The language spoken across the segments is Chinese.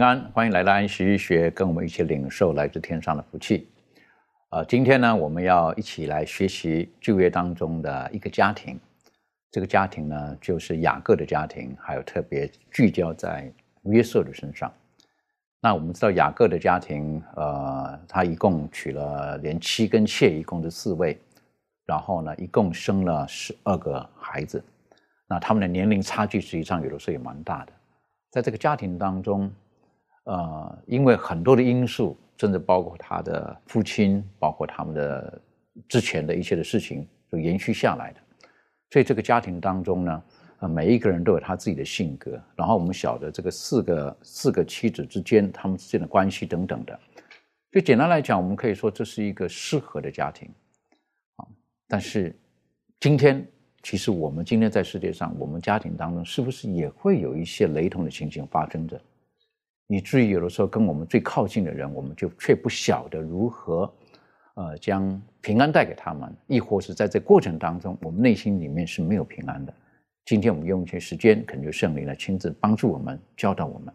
安，欢迎来到安息医学，跟我们一起领受来自天上的福气。呃，今天呢，我们要一起来学习旧约当中的一个家庭。这个家庭呢，就是雅各的家庭，还有特别聚焦在约瑟的身上。那我们知道雅各的家庭，呃，他一共娶了连妻跟妾，一共是四位，然后呢，一共生了十二个孩子。那他们的年龄差距实际上有的时候也蛮大的。在这个家庭当中，呃，因为很多的因素，甚至包括他的父亲，包括他们的之前的一些的事情，就延续下来的。所以这个家庭当中呢，呃，每一个人都有他自己的性格。然后我们晓得这个四个四个妻子之间，他们之间的关系等等的。所以简单来讲，我们可以说这是一个适合的家庭。啊，但是今天其实我们今天在世界上，我们家庭当中是不是也会有一些雷同的情形发生着？以至于有的时候跟我们最靠近的人，我们就却不晓得如何，呃，将平安带给他们，亦或是在这过程当中，我们内心里面是没有平安的。今天我们用一些时间，恳求圣灵来亲自帮助我们，教导我们。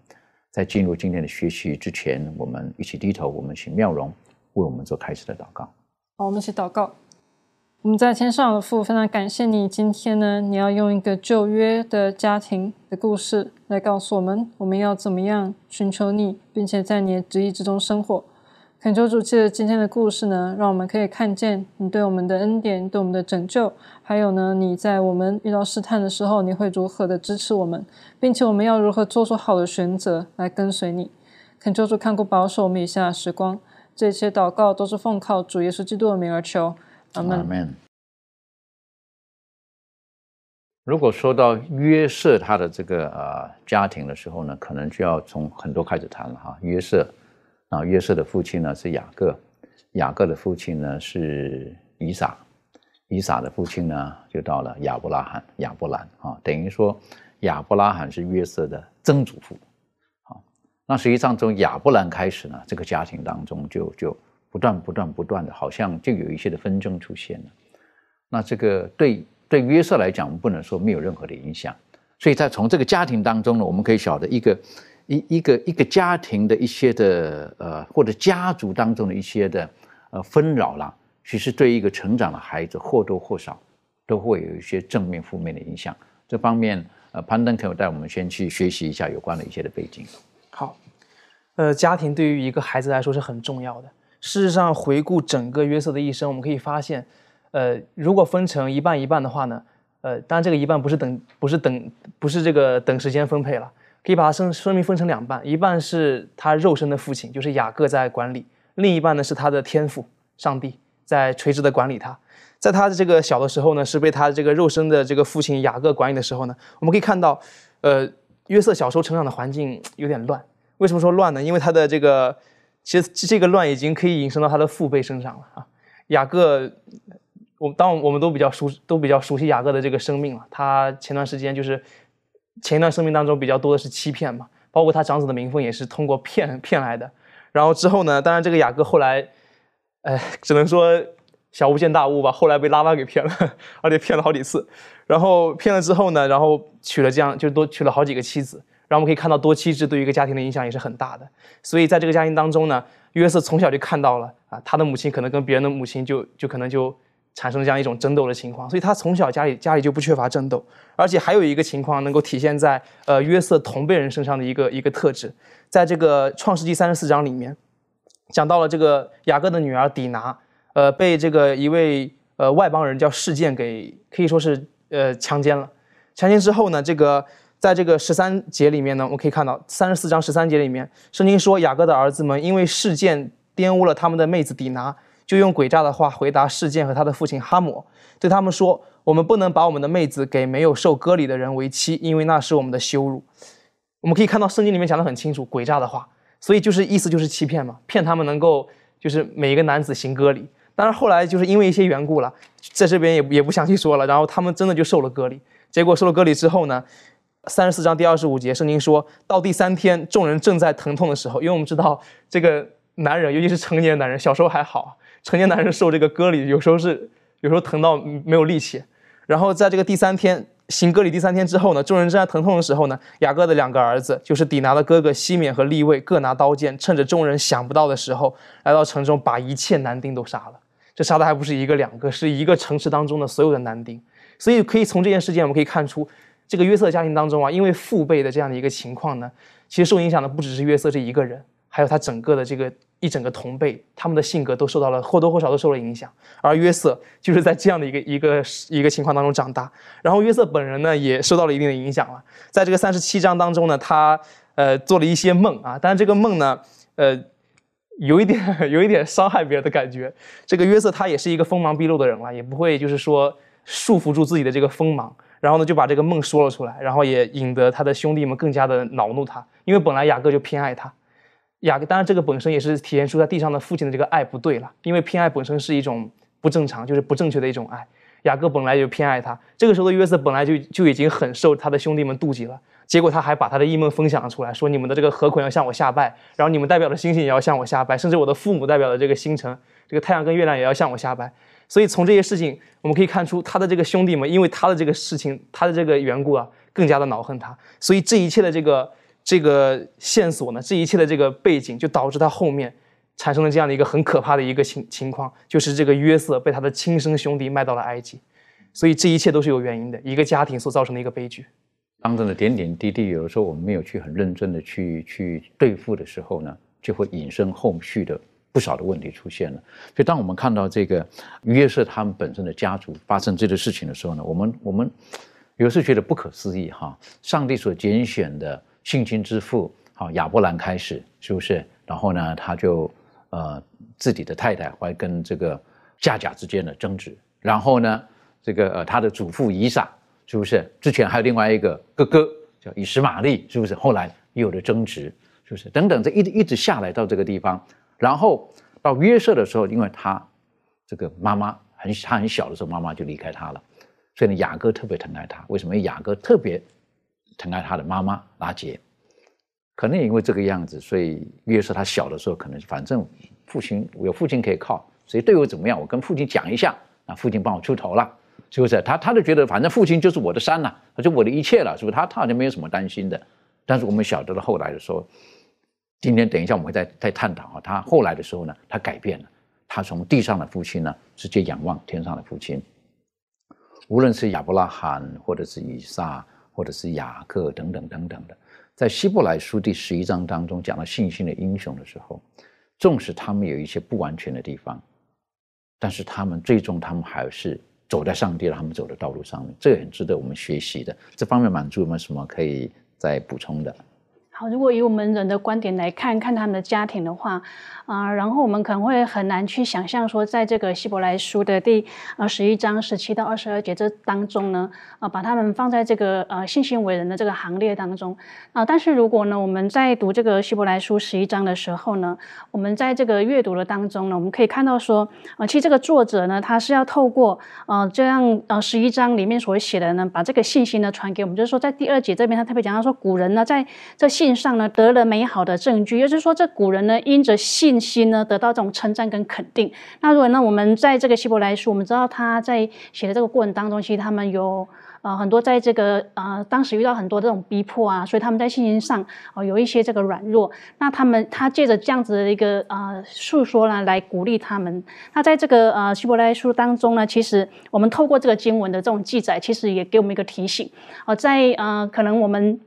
在进入今天的学习之前，我们一起低头，我们请妙容为我们做开始的祷告。好，我们一起祷告。我们在天上的父，非常感谢你，今天呢，你要用一个旧约的家庭的故事来告诉我们，我们要怎么样寻求你，并且在你的旨意之中生活。恳求主借着今天的故事呢，让我们可以看见你对我们的恩典，对我们的拯救，还有呢，你在我们遇到试探的时候，你会如何的支持我们，并且我们要如何做出好的选择来跟随你。恳求主看顾保守我们以下的时光，这些祷告都是奉靠主耶稣基督的名而求。阿门。如果说到约瑟他的这个呃家庭的时候呢，可能就要从很多开始谈了哈。约瑟啊，约瑟的父亲呢是雅各，雅各的父亲呢是以撒，以撒的父亲呢就到了亚伯拉罕、亚伯兰啊，等于说亚伯拉罕是约瑟的曾祖父。好，那实际上从亚伯兰开始呢，这个家庭当中就就不断不断不断的，好像就有一些的纷争出现了。那这个对。对约瑟来讲，我们不能说没有任何的影响，所以在从这个家庭当中呢，我们可以晓得一个一一个一个家庭的一些的呃，或者家族当中的一些的呃纷扰啦，其实对一个成长的孩子或多或少都会有一些正面、负面的影响。这方面，呃，攀登可以带我们先去学习一下有关的一些的背景。好，呃，家庭对于一个孩子来说是很重要的。事实上，回顾整个约瑟的一生，我们可以发现。呃，如果分成一半一半的话呢，呃，当然这个一半不是等，不是等，不是这个等时间分配了，可以把它生生命分成两半，一半是他肉身的父亲，就是雅各在管理，另一半呢是他的天父上帝在垂直的管理他。在他的这个小的时候呢，是被他这个肉身的这个父亲雅各管理的时候呢，我们可以看到，呃，约瑟小时候成长的环境有点乱。为什么说乱呢？因为他的这个，其实这个乱已经可以引申到他的父辈身上了啊，雅各。我当我们都比较熟，都比较熟悉雅各的这个生命了。他前段时间就是前一段生命当中比较多的是欺骗嘛，包括他长子的名分也是通过骗骗来的。然后之后呢，当然这个雅各后来，哎，只能说小巫见大巫吧。后来被拉巴给骗了，而且骗了好几次。然后骗了之后呢，然后娶了这样就多娶了好几个妻子。然后我们可以看到多妻制对于一个家庭的影响也是很大的。所以在这个家庭当中呢，约瑟从小就看到了啊，他的母亲可能跟别人的母亲就就可能就。产生这样一种争斗的情况，所以他从小家里家里就不缺乏争斗，而且还有一个情况能够体现在呃约瑟同辈人身上的一个一个特质，在这个创世纪三十四章里面，讲到了这个雅各的女儿底拿，呃被这个一位呃外邦人叫事件给可以说是呃强奸了，强奸之后呢，这个在这个十三节里面呢，我们可以看到三十四章十三节里面，圣经说雅各的儿子们因为事件玷污了他们的妹子底拿。就用诡诈的话回答事件和他的父亲哈姆，对他们说：“我们不能把我们的妹子给没有受割礼的人为妻，因为那是我们的羞辱。”我们可以看到圣经里面讲得很清楚，诡诈的话，所以就是意思就是欺骗嘛，骗他们能够就是每一个男子行割礼。当然后来就是因为一些缘故了，在这边也也不详细说了。然后他们真的就受了割礼，结果受了割礼之后呢，三十四章第二十五节，圣经说到第三天，众人正在疼痛的时候，因为我们知道这个男人，尤其是成年男人，小时候还好。成年男人受这个割礼，有时候是 有时候疼到没有力气。然后在这个第三天行割礼第三天之后呢，众人正在疼痛的时候呢，雅各的两个儿子，就是底拿的哥哥西缅和利位，各拿刀剑，趁着众人想不到的时候，来到城中，把一切男丁都杀了。这杀的还不是一个两个，是一个城市当中的所有的男丁。所以可以从这件事件，我们可以看出，这个约瑟家庭当中啊，因为父辈的这样的一个情况呢，其实受影响的不只是约瑟这一个人，还有他整个的这个。一整个同辈，他们的性格都受到了或多或少都受了影响，而约瑟就是在这样的一个一个一个情况当中长大。然后约瑟本人呢，也受到了一定的影响了。在这个三十七章当中呢，他呃做了一些梦啊，但是这个梦呢，呃，有一点 有一点伤害别人的感觉。这个约瑟他也是一个锋芒毕露的人了，也不会就是说束缚住自己的这个锋芒，然后呢就把这个梦说了出来，然后也引得他的兄弟们更加的恼怒他，因为本来雅各就偏爱他。雅各当然，这个本身也是体现出他地上的父亲的这个爱不对了，因为偏爱本身是一种不正常，就是不正确的一种爱。雅各本来就偏爱他，这个时候的约瑟本来就就已经很受他的兄弟们妒忌了，结果他还把他的异梦分享了出来，说你们的这个河捆要向我下拜，然后你们代表的星星也要向我下拜，甚至我的父母代表的这个星辰，这个太阳跟月亮也要向我下拜。所以从这些事情我们可以看出，他的这个兄弟们因为他的这个事情，他的这个缘故啊，更加的恼恨他。所以这一切的这个。这个线索呢，这一切的这个背景，就导致他后面产生了这样的一个很可怕的一个情情况，就是这个约瑟被他的亲生兄弟卖到了埃及，所以这一切都是有原因的，一个家庭所造成的一个悲剧。当中的点点滴滴，有的时候我们没有去很认真的去去对付的时候呢，就会引申后续的不少的问题出现了。所以当我们看到这个约瑟他们本身的家族发生这个事情的时候呢，我们我们有时觉得不可思议哈，上帝所拣选的。性侵之父，好亚伯兰开始是不是？然后呢，他就呃自己的太太怀跟这个夏甲之间的争执，然后呢，这个呃他的祖父以撒是不是？之前还有另外一个哥哥叫以实玛利，是不是？后来又有了争执，是不是？等等，这一一直下来到这个地方，然后到约瑟的时候，因为他这个妈妈很他很小的时候，妈妈就离开他了，所以呢，雅各特别疼爱他。为什么？雅各特别。疼爱他的妈妈拉杰，可能也因为这个样子，所以约瑟他小的时候可能反正父亲有父亲可以靠，所以对我怎么样，我跟父亲讲一下，那父亲帮我出头了，是不是？他他就觉得反正父亲就是我的山了，他就我的一切了，是不是？他他好像没有什么担心的。但是我们晓得了后来的时候，今天等一下我们会再再探讨啊，他后来的时候呢，他改变了，他从地上的父亲呢直接仰望天上的父亲，无论是亚伯拉罕或者是以撒。或者是雅各等等等等的，在希伯来书第十一章当中讲到信心的英雄的时候，纵使他们有一些不完全的地方，但是他们最终他们还是走在上帝让他们走的道路上面，这也很值得我们学习的。这方面满足有没有什么可以再补充的？好，如果以我们人的观点来看看他们的家庭的话。啊，然后我们可能会很难去想象说，在这个希伯来书的第呃十一章十七到二十二节这当中呢，啊，把他们放在这个呃信心伟人的这个行列当中啊。但是如果呢，我们在读这个希伯来书十一章的时候呢，我们在这个阅读的当中呢，我们可以看到说，啊，其实这个作者呢，他是要透过呃这样呃十一章里面所写的呢，把这个信心呢传给我们，就是说在第二节这边他特别讲到说，古人呢在这信信上呢得了美好的证据，也就是说这古人呢因着信。心呢得到这种称赞跟肯定。那如果呢，我们在这个希伯来书，我们知道他在写的这个过程当中，其实他们有呃很多在这个呃当时遇到很多这种逼迫啊，所以他们在信心上哦有一些这个软弱。那他们他借着这样子的一个呃诉说呢，来鼓励他们。那在这个呃希伯来书当中呢，其实我们透过这个经文的这种记载，其实也给我们一个提醒哦，在呃可能我们。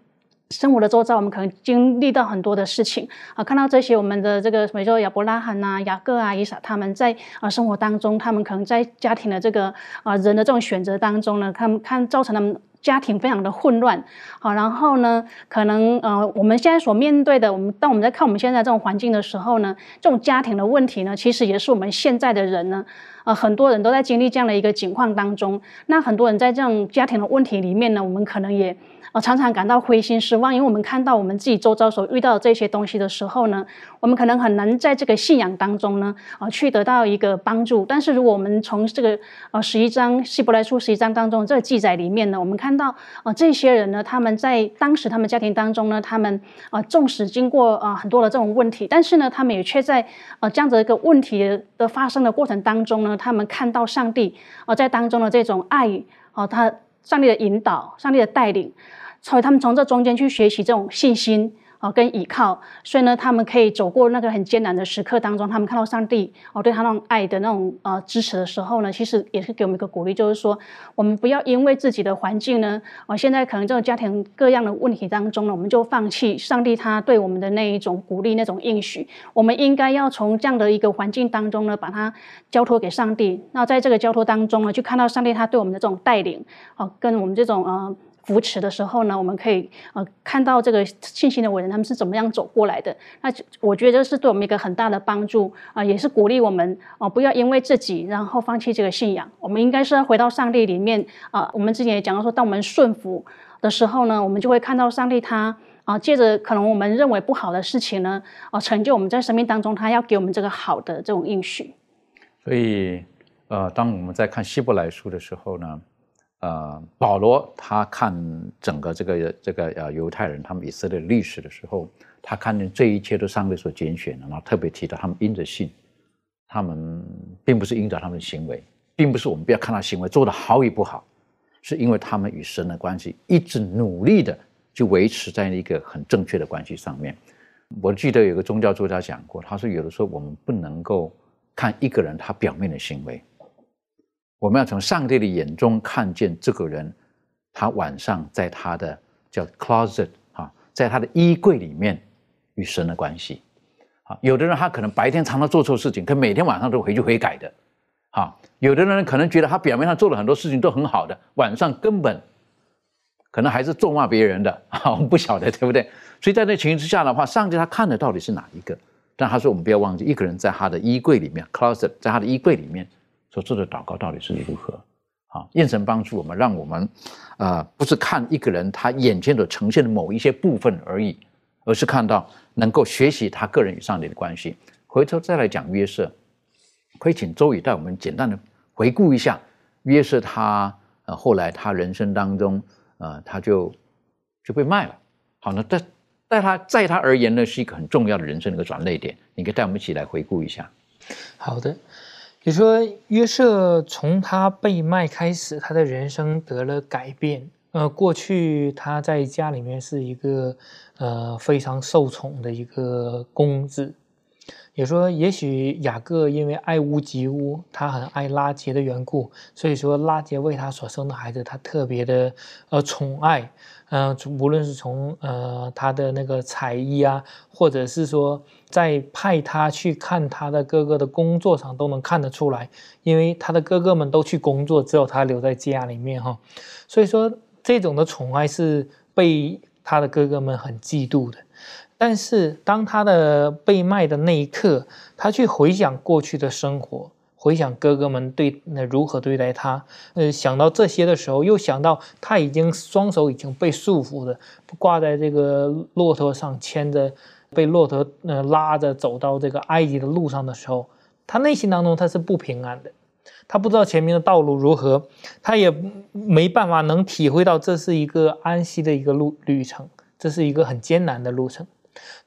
生活的周遭，我们可能经历到很多的事情啊，看到这些我们的这个，比如说亚伯拉罕呐、雅各啊、以撒，他们在啊生活当中，他们可能在家庭的这个啊人的这种选择当中呢，他们看造成他们家庭非常的混乱。好，然后呢，可能呃我们现在所面对的，我们当我们在看我们现在这种环境的时候呢，这种家庭的问题呢，其实也是我们现在的人呢，呃很多人都在经历这样的一个境况当中。那很多人在这种家庭的问题里面呢，我们可能也。常常感到灰心失望，因为我们看到我们自己周遭所遇到的这些东西的时候呢，我们可能很难在这个信仰当中呢，啊，去得到一个帮助。但是如果我们从这个呃十一章希伯来书十一章当中这个记载里面呢，我们看到啊，这些人呢，他们在当时他们家庭当中呢，他们啊，纵使经过啊很多的这种问题，但是呢，他们也却在呃这样子一个问题的发生的过程当中呢，他们看到上帝啊在当中的这种爱啊，他上帝的引导，上帝的带领。所以他们从这中间去学习这种信心。哦，跟依靠，所以呢，他们可以走过那个很艰难的时刻当中，他们看到上帝哦对他那种爱的那种呃支持的时候呢，其实也是给我们一个鼓励，就是说，我们不要因为自己的环境呢，哦，现在可能这种家庭各样的问题当中呢，我们就放弃上帝他对我们的那一种鼓励、那种应许。我们应该要从这样的一个环境当中呢，把它交托给上帝。那在这个交托当中呢，去看到上帝他对我们的这种带领，哦，跟我们这种呃。扶持的时候呢，我们可以呃看到这个信心的伟人他们是怎么样走过来的。那我觉得这是对我们一个很大的帮助啊，也是鼓励我们啊，不要因为自己然后放弃这个信仰。我们应该是要回到上帝里面啊。我们之前也讲到说，当我们顺服的时候呢，我们就会看到上帝他啊，借着可能我们认为不好的事情呢，啊，成就我们在生命当中他要给我们这个好的这种应许。所以呃，当我们在看希伯来书的时候呢。呃，保罗他看整个这个这个呃犹太人他们以色列历史的时候，他看见这一切都上帝所拣选的，然后特别提到他们因着信，他们并不是因着他们的行为，并不是我们不要看他行为做的好与不好，是因为他们与神的关系一直努力的就维持在一个很正确的关系上面。我记得有个宗教作家讲过，他说有的时候我们不能够看一个人他表面的行为。我们要从上帝的眼中看见这个人，他晚上在他的叫 closet 啊，在他的衣柜里面与神的关系。啊，有的人他可能白天常常做错事情，可每天晚上都回去悔改的。啊，有的人可能觉得他表面上做了很多事情都很好的，晚上根本可能还是咒骂别人的。啊，我们不晓得对不对？所以在那情形之下的话，上帝他看的到底是哪一个？但他说我们不要忘记，一个人在他的衣柜里面 closet，在他的衣柜里面。所做的祷告到底是如何？好，愿神帮助我们，让我们，呃，不是看一个人他眼前所呈现的某一些部分而已，而是看到能够学习他个人与上帝的关系。回头再来讲约瑟，可以请周宇带我们简单的回顾一下约瑟他呃后来他人生当中呃他就就被卖了。好，那在在他在他而言呢是一个很重要的人生的一个转捩点，你可以带我们一起来回顾一下。好的。你说约瑟从他被卖开始，他的人生得了改变。呃，过去他在家里面是一个呃非常受宠的一个公子。也说，也许雅各因为爱屋及乌，他很爱拉杰的缘故，所以说拉杰为他所生的孩子，他特别的呃宠爱。嗯，无论是从呃他的那个才艺啊，或者是说在派他去看他的哥哥的工作上，都能看得出来。因为他的哥哥们都去工作，只有他留在家里面哈。所以说这种的宠爱是被他的哥哥们很嫉妒的。但是当他的被卖的那一刻，他去回想过去的生活。回想哥哥们对那如何对待他，呃，想到这些的时候，又想到他已经双手已经被束缚的，挂在这个骆驼上，牵着被骆驼呃拉着走到这个埃及的路上的时候，他内心当中他是不平安的，他不知道前面的道路如何，他也没办法能体会到这是一个安息的一个路旅程，这是一个很艰难的路程。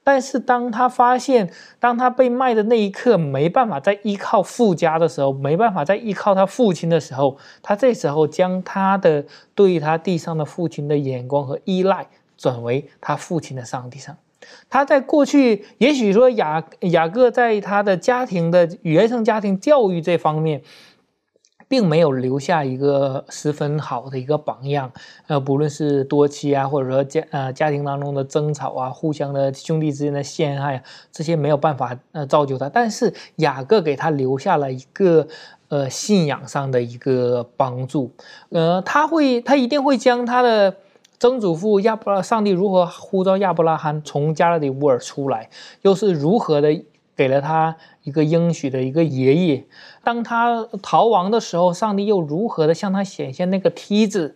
但是当他发现，当他被卖的那一刻，没办法再依靠父家的时候，没办法再依靠他父亲的时候，他这时候将他的对他地上的父亲的眼光和依赖转为他父亲的上帝上。他在过去，也许说雅雅各在他的家庭的原生家庭教育这方面。并没有留下一个十分好的一个榜样，呃，不论是多妻啊，或者说家呃家庭当中的争吵啊，互相的兄弟之间的陷害，这些没有办法呃造就他。但是雅各给他留下了一个呃信仰上的一个帮助，呃，他会他一定会将他的曾祖父亚伯拉上帝如何呼召亚伯拉罕从加勒底乌尔出来，又是如何的。给了他一个应许的一个爷爷，当他逃亡的时候，上帝又如何的向他显现那个梯子，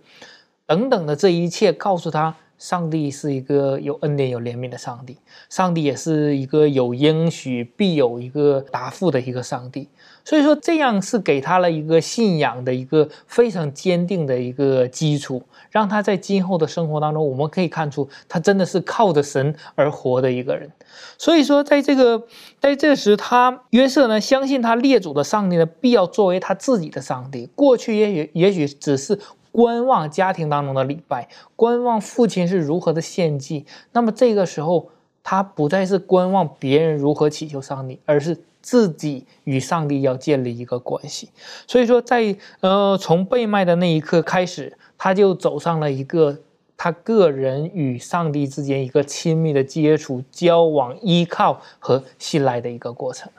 等等的这一切，告诉他，上帝是一个有恩典、有怜悯的上帝，上帝也是一个有应许必有一个答复的一个上帝。所以说，这样是给他了一个信仰的一个非常坚定的一个基础，让他在今后的生活当中，我们可以看出，他真的是靠着神而活的一个人。所以说，在这个在这时，他约瑟呢，相信他列祖的上帝呢，必要作为他自己的上帝。过去也许也许只是观望家庭当中的礼拜，观望父亲是如何的献祭。那么这个时候，他不再是观望别人如何祈求上帝，而是。自己与上帝要建立一个关系，所以说，在呃从被卖的那一刻开始，他就走上了一个他个人与上帝之间一个亲密的接触、交往、依靠和信赖的一个过程。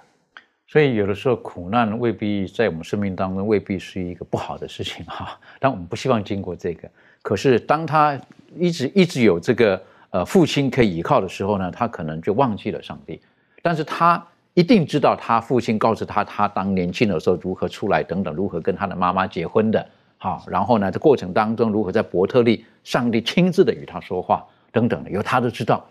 所以，有的时候苦难未必在我们生命当中未必是一个不好的事情哈，但我们不希望经过这个。可是，当他一直一直有这个呃父亲可以依靠的时候呢，他可能就忘记了上帝，但是他。一定知道他父亲告诉他，他当年轻的时候如何出来，等等，如何跟他的妈妈结婚的，好，然后呢，这过程当中如何在伯特利，上帝亲自的与他说话，等等的，有他都知道。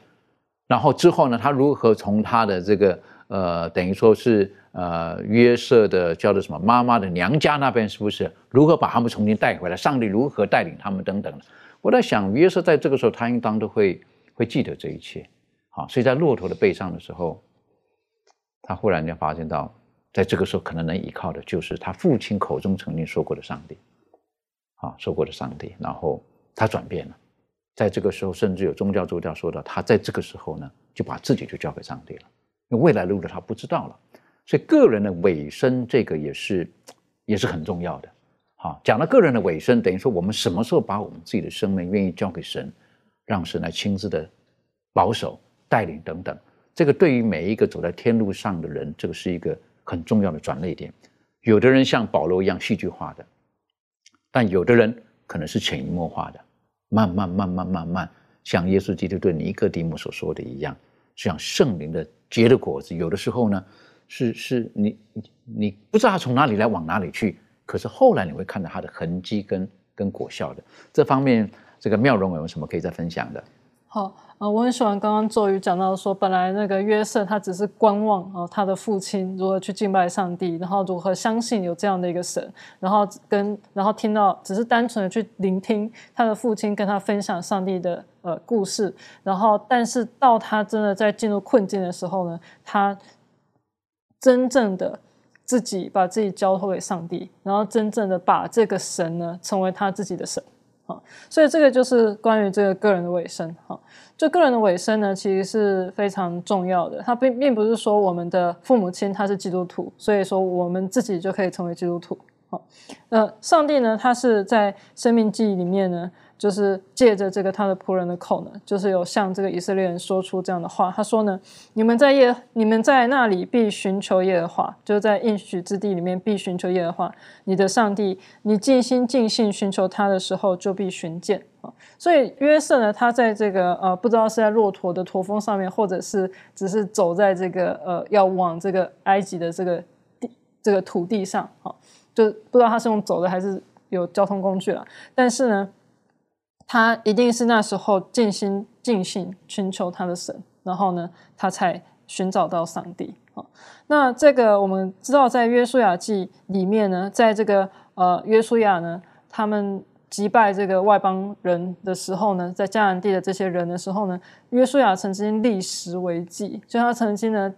然后之后呢，他如何从他的这个呃，等于说是呃约瑟的叫做什么妈妈的娘家那边，是不是如何把他们重新带回来？上帝如何带领他们等等的？我在想，约瑟在这个时候，他应当都会会记得这一切，好，所以在骆驼的背上的时候。他忽然间发现到，在这个时候可能能依靠的就是他父亲口中曾经说过的上帝，啊，受过的上帝。然后他转变了，在这个时候，甚至有宗教助教说到，他在这个时候呢，就把自己就交给上帝了，因为未来路的他不知道了。所以个人的尾声，这个也是也是很重要的。好，讲到个人的尾声，等于说我们什么时候把我们自己的生命愿意交给神，让神来亲自的保守、带领等等。这个对于每一个走在天路上的人，这个是一个很重要的转捩点。有的人像保罗一样戏剧化的，但有的人可能是潜移默化的，慢慢、慢慢、慢慢，像耶稣基督对尼哥底母所说的一样，像圣灵的结的果子。有的时候呢，是是你你不知道他从哪里来，往哪里去，可是后来你会看到它的痕迹跟跟果效的。这方面，这个妙容有什么可以再分享的？好。啊，我很喜欢刚刚周瑜讲到说，本来那个约瑟他只是观望啊，他的父亲如何去敬拜上帝，然后如何相信有这样的一个神，然后跟然后听到只是单纯的去聆听他的父亲跟他分享上帝的呃故事，然后但是到他真的在进入困境的时候呢，他真正的自己把自己交托给上帝，然后真正的把这个神呢成为他自己的神。好，所以这个就是关于这个个人的尾声。哈，就个人的尾声呢，其实是非常重要的。它并并不是说我们的父母亲他是基督徒，所以说我们自己就可以成为基督徒。好，那，上帝呢，他是在生命记忆里面呢。就是借着这个他的仆人的口呢，就是有向这个以色列人说出这样的话。他说呢：“你们在耶，你们在那里必寻求耶和华，就是在应许之地里面必寻求耶和华，你的上帝。你尽心尽性寻求他的时候，就必寻见啊。”所以约瑟呢，他在这个呃，不知道是在骆驼的驼峰上面，或者是只是走在这个呃要往这个埃及的这个地这个土地上，哈，就不知道他是用走的还是有交通工具了。但是呢。他一定是那时候尽心尽性寻求他的神，然后呢，他才寻找到上帝。好，那这个我们知道，在约书亚记里面呢，在这个呃约书亚呢，他们击败这个外邦人的时候呢，在迦南地的这些人的时候呢，约书亚曾经立石为记，就他曾经呢，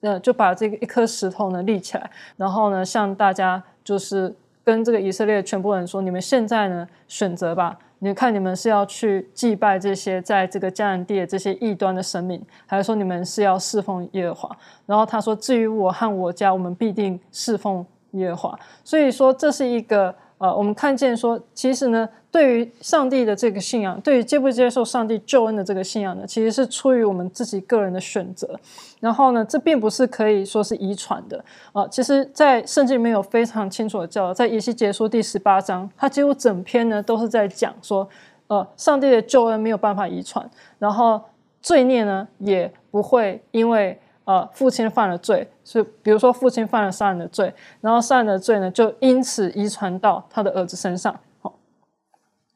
呃，就把这个一颗石头呢立起来，然后呢，向大家就是跟这个以色列全部人说：你们现在呢选择吧，你看你们是要去祭拜这些在这个迦南地的这些异端的神明，还是说你们是要侍奉耶和华？然后他说：至于我和我家，我们必定侍奉耶和华。所以说这是一个。呃，我们看见说，其实呢，对于上帝的这个信仰，对于接不接受上帝救恩的这个信仰呢，其实是出于我们自己个人的选择。然后呢，这并不是可以说是遗传的。啊，其实，在圣经里面有非常清楚的教导，在以西结书第十八章，它几乎整篇呢都是在讲说，呃，上帝的救恩没有办法遗传，然后罪孽呢也不会因为。呃，父亲犯了罪，是比如说父亲犯了杀人的罪，然后杀人的罪呢，就因此遗传到他的儿子身上。好，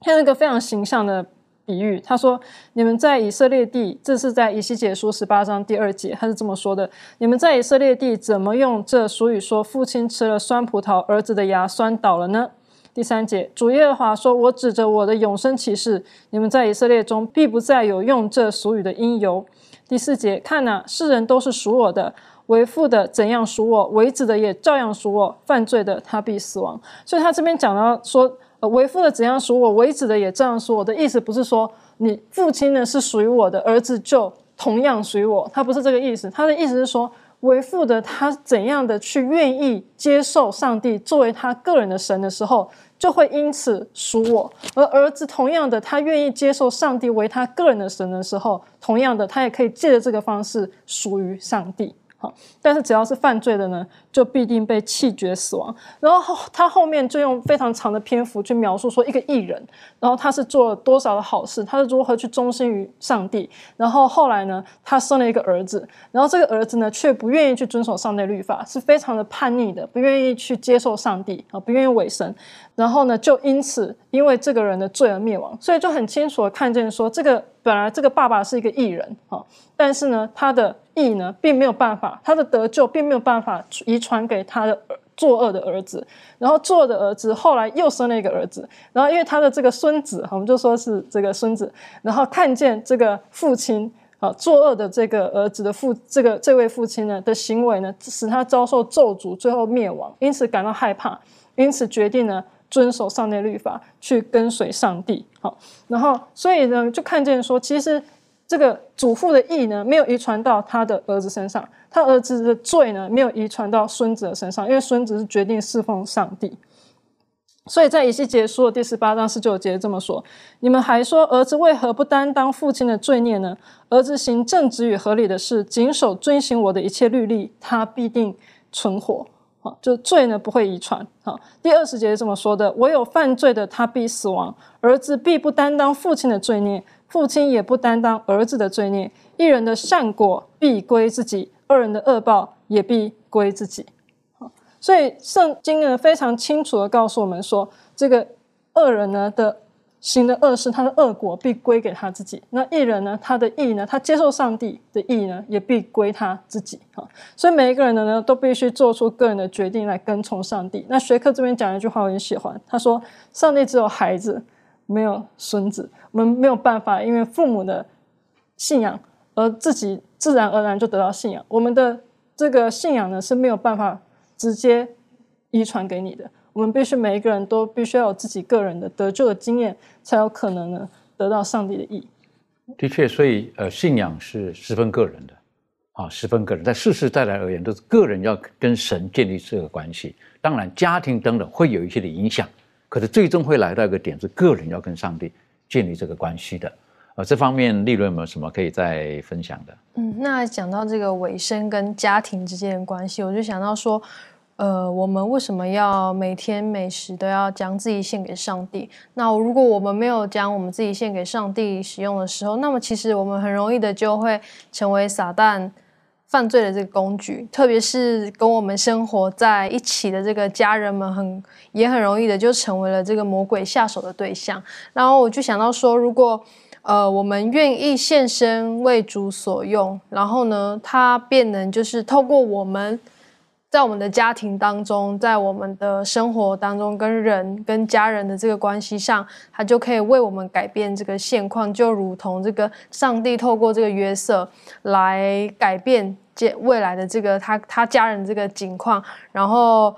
还有一个非常形象的比喻，他说：“你们在以色列地，这是在以西结书十八章第二节，他是这么说的：你们在以色列地怎么用这俗语说，父亲吃了酸葡萄，儿子的牙酸倒了呢？”第三节，主耶和华说：“我指着我的永生启示，你们在以色列中必不再有用这俗语的因由。”第四节，看呐，世人都是属我的，为父的怎样属我，为子的也照样属我。犯罪的，他必死亡。所以他这边讲到说，呃，为父的怎样属我，为子的也照样属我的意思，不是说你父亲呢是属于我的，儿子就同样属于我，他不是这个意思。他的意思是说，为父的他怎样的去愿意接受上帝作为他个人的神的时候。就会因此属我，而儿子同样的，他愿意接受上帝为他个人的神的时候，同样的，他也可以借着这个方式属于上帝。但是只要是犯罪的呢，就必定被气绝死亡。然后他后面就用非常长的篇幅去描述说一个艺人，然后他是做了多少的好事，他是如何去忠心于上帝。然后后来呢，他生了一个儿子，然后这个儿子呢却不愿意去遵守上帝律法，是非常的叛逆的，不愿意去接受上帝啊，不愿意委身。然后呢，就因此因为这个人的罪而灭亡。所以就很清楚的看见说这个。本来这个爸爸是一个艺人啊，但是呢，他的义呢，并没有办法，他的得救并没有办法遗传给他的作恶的儿子。然后作恶的儿子后来又生了一个儿子，然后因为他的这个孙子，我们就说是这个孙子，然后看见这个父亲啊作恶的这个儿子的父，这个这位父亲呢的行为呢，使他遭受咒诅，最后灭亡，因此感到害怕，因此决定呢。遵守上帝律法，去跟随上帝。好，然后所以呢，就看见说，其实这个祖父的义呢，没有遗传到他的儿子身上；他儿子的罪呢，没有遗传到孙子的身上，因为孙子是决定侍奉上帝。所以在以西结书的第十八章十九节这么说：你们还说，儿子为何不担当父亲的罪孽呢？儿子行正直与合理的事，谨守遵行我的一切律例，他必定存活。啊，就罪呢不会遗传。啊，第二十节是这么说的：唯有犯罪的，他必死亡；儿子必不担当父亲的罪孽，父亲也不担当儿子的罪孽。一人的善果必归自己，二人的恶报也必归自己。好，所以圣经呢非常清楚的告诉我们说，这个恶人呢的。行的恶事，他的恶果必归给他自己。那一人呢？他的义呢？他接受上帝的义呢，也必归他自己。哈，所以每一个人呢，呢都必须做出个人的决定来跟从上帝。那学科这边讲一句话，我很喜欢。他说：“上帝只有孩子，没有孙子。我们没有办法，因为父母的信仰而自己自然而然就得到信仰。我们的这个信仰呢，是没有办法直接遗传给你的。”我们必须每一个人都必须要有自己个人的得救的经验，才有可能呢得到上帝的意。的确，所以呃，信仰是十分个人的，啊，十分个人，在世世代代而言，都是个人要跟神建立这个关系。当然，家庭等等会有一些的影响，可是最终会来到一个点，是个人要跟上帝建立这个关系的。呃，这方面利润有没有什么可以再分享的？嗯，那讲到这个尾声跟家庭之间的关系，我就想到说。呃，我们为什么要每天每时都要将自己献给上帝？那如果我们没有将我们自己献给上帝使用的时候，那么其实我们很容易的就会成为撒旦犯罪的这个工具。特别是跟我们生活在一起的这个家人们，很也很容易的就成为了这个魔鬼下手的对象。然后我就想到说，如果呃我们愿意献身为主所用，然后呢，他便能就是透过我们。在我们的家庭当中，在我们的生活当中，跟人、跟家人的这个关系上，他就可以为我们改变这个现况，就如同这个上帝透过这个约瑟来改变接未来的这个他他家人这个境况。然后，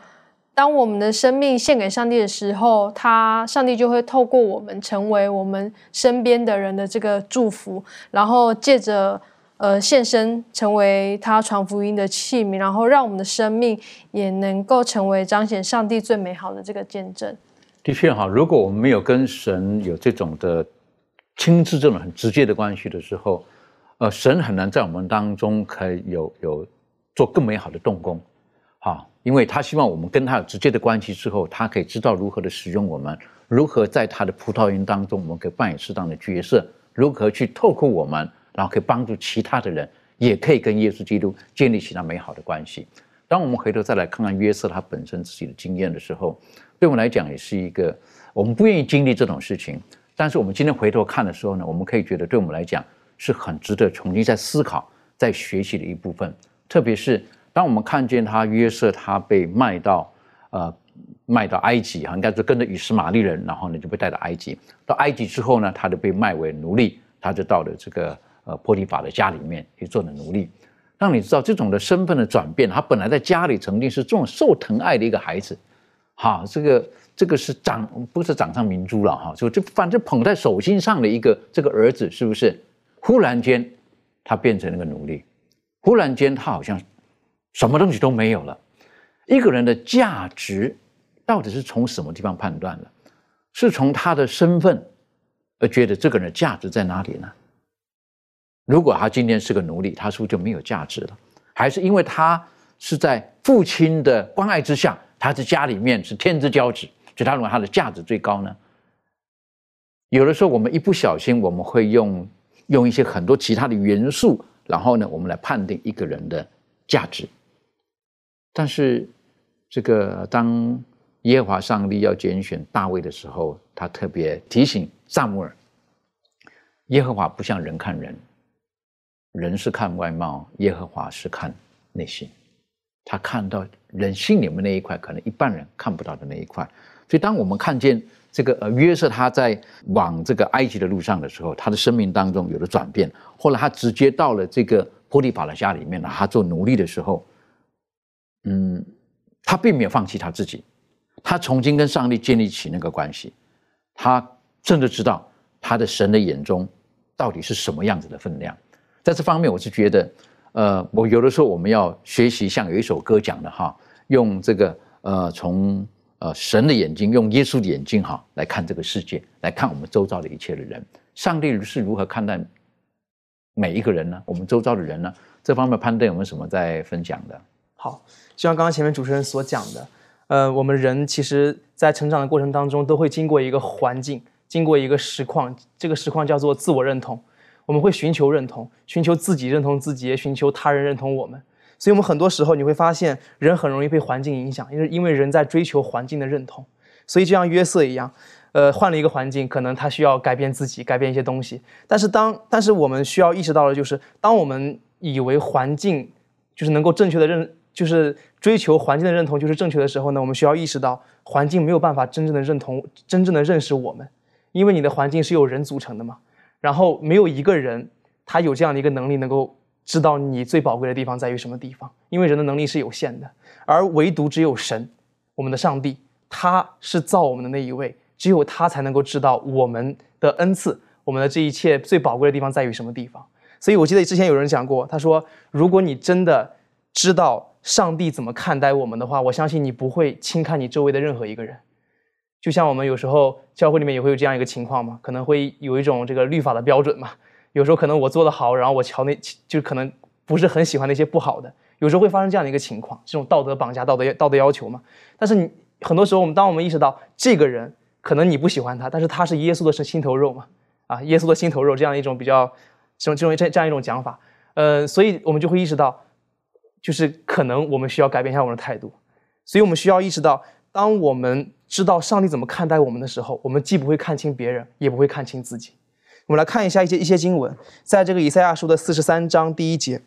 当我们的生命献给上帝的时候，他上帝就会透过我们成为我们身边的人的这个祝福，然后借着。呃，献身成为他传福音的器皿，然后让我们的生命也能够成为彰显上帝最美好的这个见证。的确哈，如果我们没有跟神有这种的亲自这种很直接的关系的时候，呃，神很难在我们当中可以有有做更美好的动工，哈，因为他希望我们跟他有直接的关系之后，他可以知道如何的使用我们，如何在他的葡萄园当中，我们可以扮演适当的角色，如何去透过我们。然后可以帮助其他的人，也可以跟耶稣基督建立起那美好的关系。当我们回头再来看看约瑟他本身自己的经验的时候，对我们来讲也是一个我们不愿意经历这种事情。但是我们今天回头看的时候呢，我们可以觉得对我们来讲是很值得重新再思考、再学习的一部分。特别是当我们看见他约瑟他被卖到呃卖到埃及哈，应该是跟着以斯玛利人，然后呢就被带到埃及。到埃及之后呢，他就被卖为奴隶，他就到了这个。呃，波提法的家里面去做的奴隶，让你知道这种的身份的转变。他本来在家里曾经是这种受疼爱的一个孩子，哈，这个这个是掌不是掌上明珠了哈，就就反正捧在手心上的一个这个儿子，是不是？忽然间他变成了个奴隶，忽然间他好像什么东西都没有了。一个人的价值到底是从什么地方判断的？是从他的身份而觉得这个人的价值在哪里呢？如果他今天是个奴隶，他是不是就没有价值了？还是因为他是在父亲的关爱之下，他在家里面是天之骄子，所以他认为他的价值最高呢？有的时候我们一不小心，我们会用用一些很多其他的元素，然后呢，我们来判定一个人的价值。但是这个当耶和华上帝要拣选大卫的时候，他特别提醒萨姆尔：耶和华不像人看人。人是看外貌，耶和华是看内心。他看到人心里面那一块，可能一般人看不到的那一块。所以，当我们看见这个呃约瑟他在往这个埃及的路上的时候，他的生命当中有了转变。后来他直接到了这个波利法的家里面了，他做奴隶的时候，嗯，他并没有放弃他自己，他重新跟上帝建立起那个关系。他甚至知道他的神的眼中到底是什么样子的分量。在这方面，我是觉得，呃，我有的时候我们要学习，像有一首歌讲的哈，用这个呃，从呃神的眼睛，用耶稣的眼睛哈来看这个世界，来看我们周遭的一切的人。上帝是如何看待每一个人呢？我们周遭的人呢？这方面潘登有没有什么在分享的？好，就像刚刚前面主持人所讲的，呃，我们人其实在成长的过程当中，都会经过一个环境，经过一个实况，这个实况叫做自我认同。我们会寻求认同，寻求自己认同自己，也寻求他人认同我们。所以，我们很多时候你会发现，人很容易被环境影响，因为因为人在追求环境的认同。所以，就像约瑟一样，呃，换了一个环境，可能他需要改变自己，改变一些东西。但是，当但是我们需要意识到的就是，当我们以为环境就是能够正确的认，就是追求环境的认同就是正确的时候呢，我们需要意识到，环境没有办法真正的认同，真正的认识我们，因为你的环境是由人组成的嘛。然后没有一个人，他有这样的一个能力，能够知道你最宝贵的地方在于什么地方。因为人的能力是有限的，而唯独只有神，我们的上帝，他是造我们的那一位，只有他才能够知道我们的恩赐，我们的这一切最宝贵的地方在于什么地方。所以我记得之前有人讲过，他说，如果你真的知道上帝怎么看待我们的话，我相信你不会轻看你周围的任何一个人。就像我们有时候教会里面也会有这样一个情况嘛，可能会有一种这个律法的标准嘛。有时候可能我做的好，然后我瞧那就可能不是很喜欢那些不好的，有时候会发生这样的一个情况，这种道德绑架、道德道德要求嘛。但是你很多时候，我们当我们意识到这个人可能你不喜欢他，但是他是耶稣的是心头肉嘛，啊，耶稣的心头肉这样一种比较这种这种这这样一种讲法，呃，所以我们就会意识到，就是可能我们需要改变一下我们的态度，所以我们需要意识到，当我们。知道上帝怎么看待我们的时候，我们既不会看清别人，也不会看清自己。我们来看一下一些一些经文，在这个以赛亚书的四十三章第一节，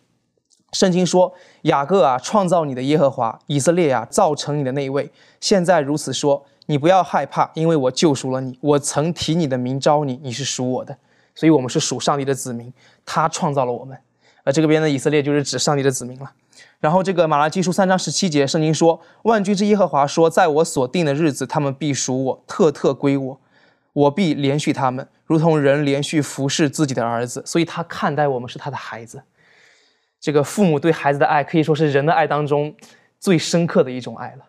圣经说：“雅各啊，创造你的耶和华；以色列啊，造成你的那一位。现在如此说，你不要害怕，因为我救赎了你。我曾提你的名招你，你是属我的。所以，我们是属上帝的子民。他创造了我们。而这个边的以色列就是指上帝的子民了。然后，这个马拉基书三章十七节，圣经说：万军之耶和华说，在我所定的日子，他们必属我，特特归我。我必连续他们，如同人连续服侍自己的儿子。所以，他看待我们是他的孩子。”这个父母对孩子的爱可以说是人的爱当中最深刻的一种爱了。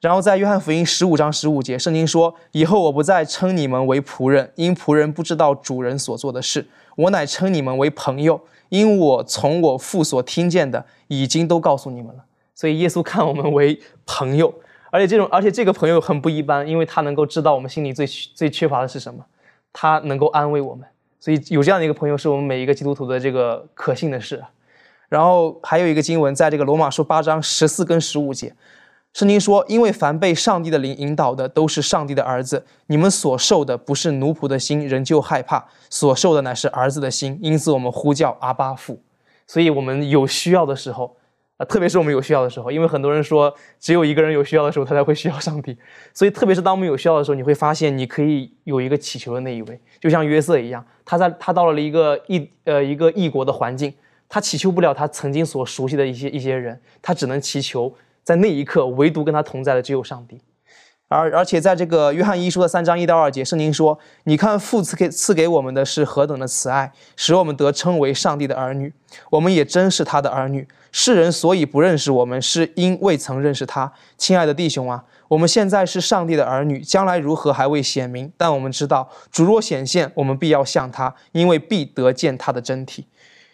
然后在约翰福音十五章十五节，圣经说：“以后我不再称你们为仆人，因仆人不知道主人所做的事；我乃称你们为朋友，因我从我父所听见的已经都告诉你们了。”所以耶稣看我们为朋友，而且这种而且这个朋友很不一般，因为他能够知道我们心里最最缺乏的是什么，他能够安慰我们。所以有这样的一个朋友，是我们每一个基督徒的这个可信的事。然后还有一个经文，在这个罗马书八章十四跟十五节，圣经说：“因为凡被上帝的灵引导的，都是上帝的儿子。你们所受的不是奴仆的心，仍旧害怕；所受的乃是儿子的心。因此，我们呼叫阿巴父。所以，我们有需要的时候，啊，特别是我们有需要的时候，因为很多人说，只有一个人有需要的时候，他才会需要上帝。所以，特别是当我们有需要的时候，你会发现，你可以有一个祈求的那一位，就像约瑟一样，他在他到了一个异呃一个异国的环境。他祈求不了他曾经所熟悉的一些一些人，他只能祈求在那一刻唯独跟他同在的只有上帝。而而且在这个约翰一书的三章一到二节，圣经说：“你看父赐给赐给我们的是何等的慈爱，使我们得称为上帝的儿女。我们也真是他的儿女。世人所以不认识我们，是因未曾认识他。亲爱的弟兄啊，我们现在是上帝的儿女，将来如何还未显明。但我们知道，主若显现，我们必要向他，因为必得见他的真体。”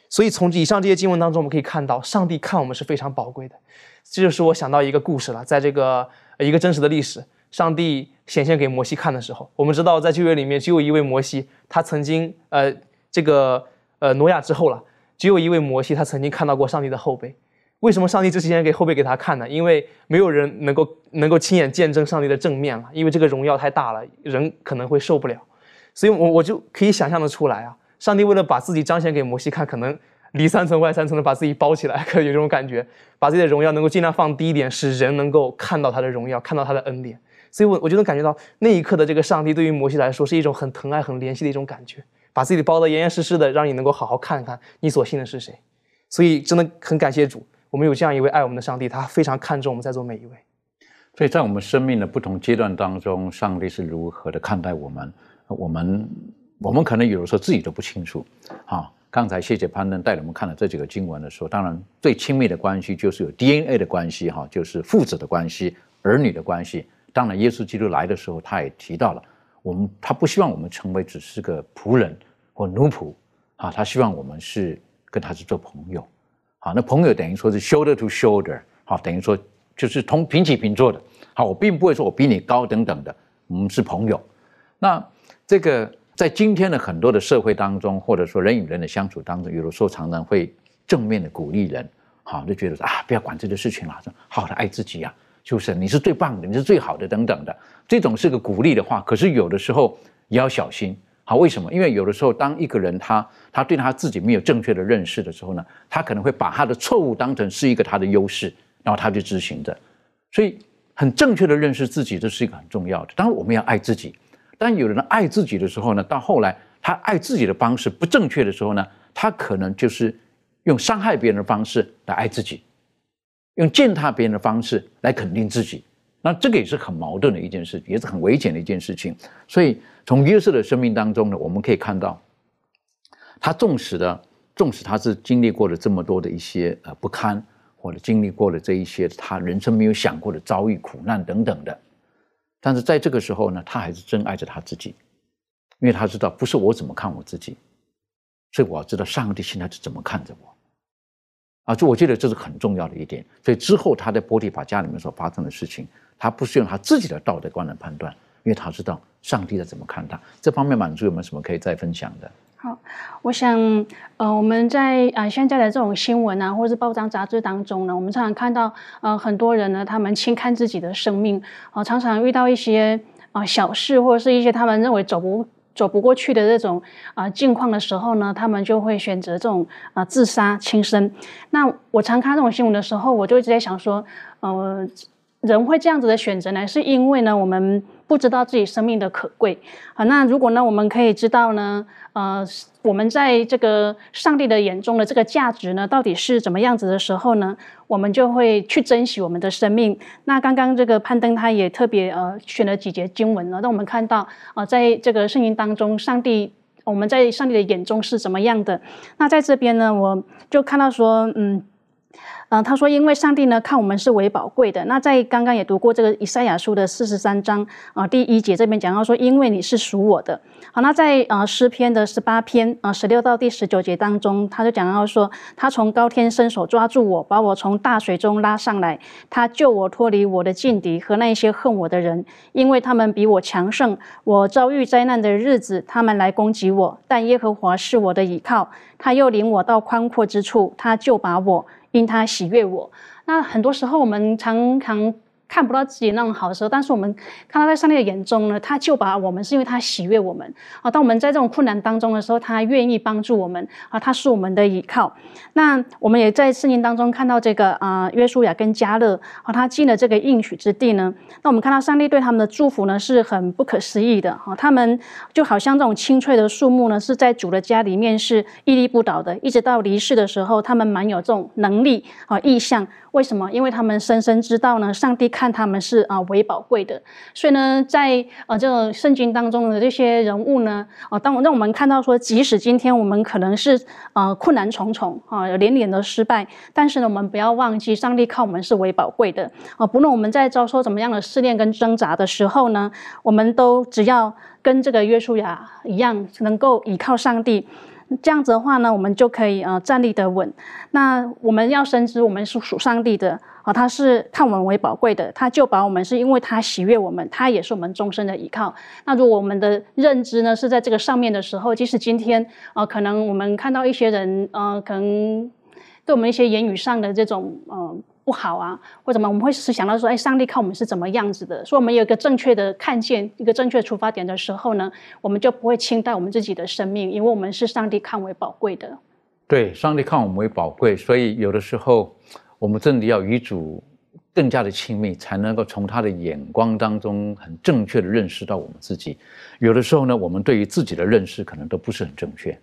所以从以上这些经文当中，我们可以看到，上帝看我们是非常宝贵的。这就是我想到一个故事了，在这个一个真实的历史，上帝显现给摩西看的时候，我们知道在旧约里面只有一位摩西，他曾经呃这个呃挪亚之后了，只有一位摩西，他曾经看到过上帝的后背。为什么上帝之前给后背给他看呢？因为没有人能够能够亲眼见证上帝的正面了，因为这个荣耀太大了，人可能会受不了。所以，我我就可以想象的出来啊。上帝为了把自己彰显给摩西看，可能里三层外三层的把自己包起来，可能有这种感觉，把自己的荣耀能够尽量放低一点，使人能够看到他的荣耀，看到他的恩典。所以，我我就能感觉到那一刻的这个上帝对于摩西来说是一种很疼爱、很怜惜的一种感觉，把自己包得严严实实的，让你能够好好看看你所信的是谁。所以，真的很感谢主，我们有这样一位爱我们的上帝，他非常看重我们在座每一位。所以在我们生命的不同阶段当中，上帝是如何的看待我们？我们。我们可能有的时候自己都不清楚，啊，刚才谢谢潘登带我们看了这几个经文的时候，当然最亲密的关系就是有 DNA 的关系，哈，就是父子的关系、儿女的关系。当然，耶稣基督来的时候，他也提到了我们，他不希望我们成为只是个仆人或奴仆，啊，他希望我们是跟他是做朋友，好，那朋友等于说是 shoulder to shoulder，好，等于说就是同平起平坐的，好，我并不会说我比你高等等的，我们是朋友，那这个。在今天的很多的社会当中，或者说人与人的相处当中，有的时候常常会正面的鼓励人，好就觉得说啊，不要管这个事情了，好好的爱自己呀，就是你是最棒的，你是最好的等等的，这种是个鼓励的话。可是有的时候也要小心，好，为什么？因为有的时候当一个人他他对他自己没有正确的认识的时候呢，他可能会把他的错误当成是一个他的优势，然后他就执行着。所以很正确的认识自己，这是一个很重要的。当然我们要爱自己。当有人爱自己的时候呢，到后来他爱自己的方式不正确的时候呢，他可能就是用伤害别人的方式来爱自己，用践踏别人的方式来肯定自己。那这个也是很矛盾的一件事，也是很危险的一件事情。所以从约瑟的生命当中呢，我们可以看到，他纵使的纵使他是经历过了这么多的一些呃不堪，或者经历过了这一些他人生没有想过的遭遇、苦难等等的。但是在这个时候呢，他还是真爱着他自己，因为他知道不是我怎么看我自己，所以我要知道上帝现在是怎么看着我，啊，就我觉得这是很重要的一点。所以之后他在波提法家里面所发生的事情，他不是用他自己的道德观来判断，因为他知道上帝在怎么看他。这方面满足有没有什么可以再分享的？好，我想，呃，我们在啊现在的这种新闻啊，或者是报章杂志当中呢，我们常常看到，呃，很多人呢，他们轻看自己的生命，啊，常常遇到一些啊小事，或者是一些他们认为走不走不过去的这种啊境况的时候呢，他们就会选择这种啊自杀轻生。那我常看这种新闻的时候，我就一直在想说，呃，人会这样子的选择呢，是因为呢我们不知道自己生命的可贵啊。那如果呢我们可以知道呢，呃，我们在这个上帝的眼中的这个价值呢，到底是怎么样子的时候呢，我们就会去珍惜我们的生命。那刚刚这个攀登他也特别呃选了几节经文呢，让我们看到啊，在这个圣经当中，上帝我们在上帝的眼中是怎么样的。那在这边呢，我就看到说，嗯。嗯，他说，因为上帝呢看我们是为宝贵的。那在刚刚也读过这个以赛亚书的四十三章啊第一节这边讲到说，因为你是属我的。好，那在呃诗篇的十八篇啊十六到第十九节当中，他就讲到说，他从高天伸手抓住我，把我从大水中拉上来，他救我脱离我的劲敌和那些恨我的人，因为他们比我强盛。我遭遇灾难的日子，他们来攻击我，但耶和华是我的倚靠，他又领我到宽阔之处，他就把我。因他喜悦我，那很多时候我们常常。看不到自己那种好的时候，但是我们看到在上帝的眼中呢，他就把我们是因为他喜悦我们啊。当我们在这种困难当中的时候，他愿意帮助我们啊，他是我们的依靠。那我们也在圣经当中看到这个啊，约书亚跟加勒啊，他进了这个应许之地呢。那我们看到上帝对他们的祝福呢，是很不可思议的啊。他们就好像这种青翠的树木呢，是在主的家里面是屹立不倒的，一直到离世的时候，他们蛮有这种能力啊意向。为什么？因为他们深深知道呢，上帝看看他们是啊为宝贵的，所以呢，在呃这个圣经当中的这些人物呢，啊，当让我们看到说，即使今天我们可能是呃困难重重啊，连连的失败，但是呢，我们不要忘记，上帝看我们是为宝贵的啊。不论我们在遭受怎么样的试炼跟挣扎的时候呢，我们都只要跟这个约书亚一样，能够依靠上帝。这样子的话呢，我们就可以呃站立得稳。那我们要深知，我们是属上帝的啊，他是看我们为宝贵的，他就把我们是因为他喜悦我们，他也是我们终身的依靠。那如果我们的认知呢是在这个上面的时候，即使今天啊，可能我们看到一些人呃，可能对我们一些言语上的这种嗯。不好啊，或者么？我们会是想到说，哎，上帝看我们是怎么样子的？所以，我们有一个正确的看见，一个正确出发点的时候呢，我们就不会轻待我们自己的生命，因为我们是上帝看为宝贵的。对，上帝看我们为宝贵，所以有的时候我们真的要与主更加的亲密，才能够从他的眼光当中很正确的认识到我们自己。有的时候呢，我们对于自己的认识可能都不是很正确。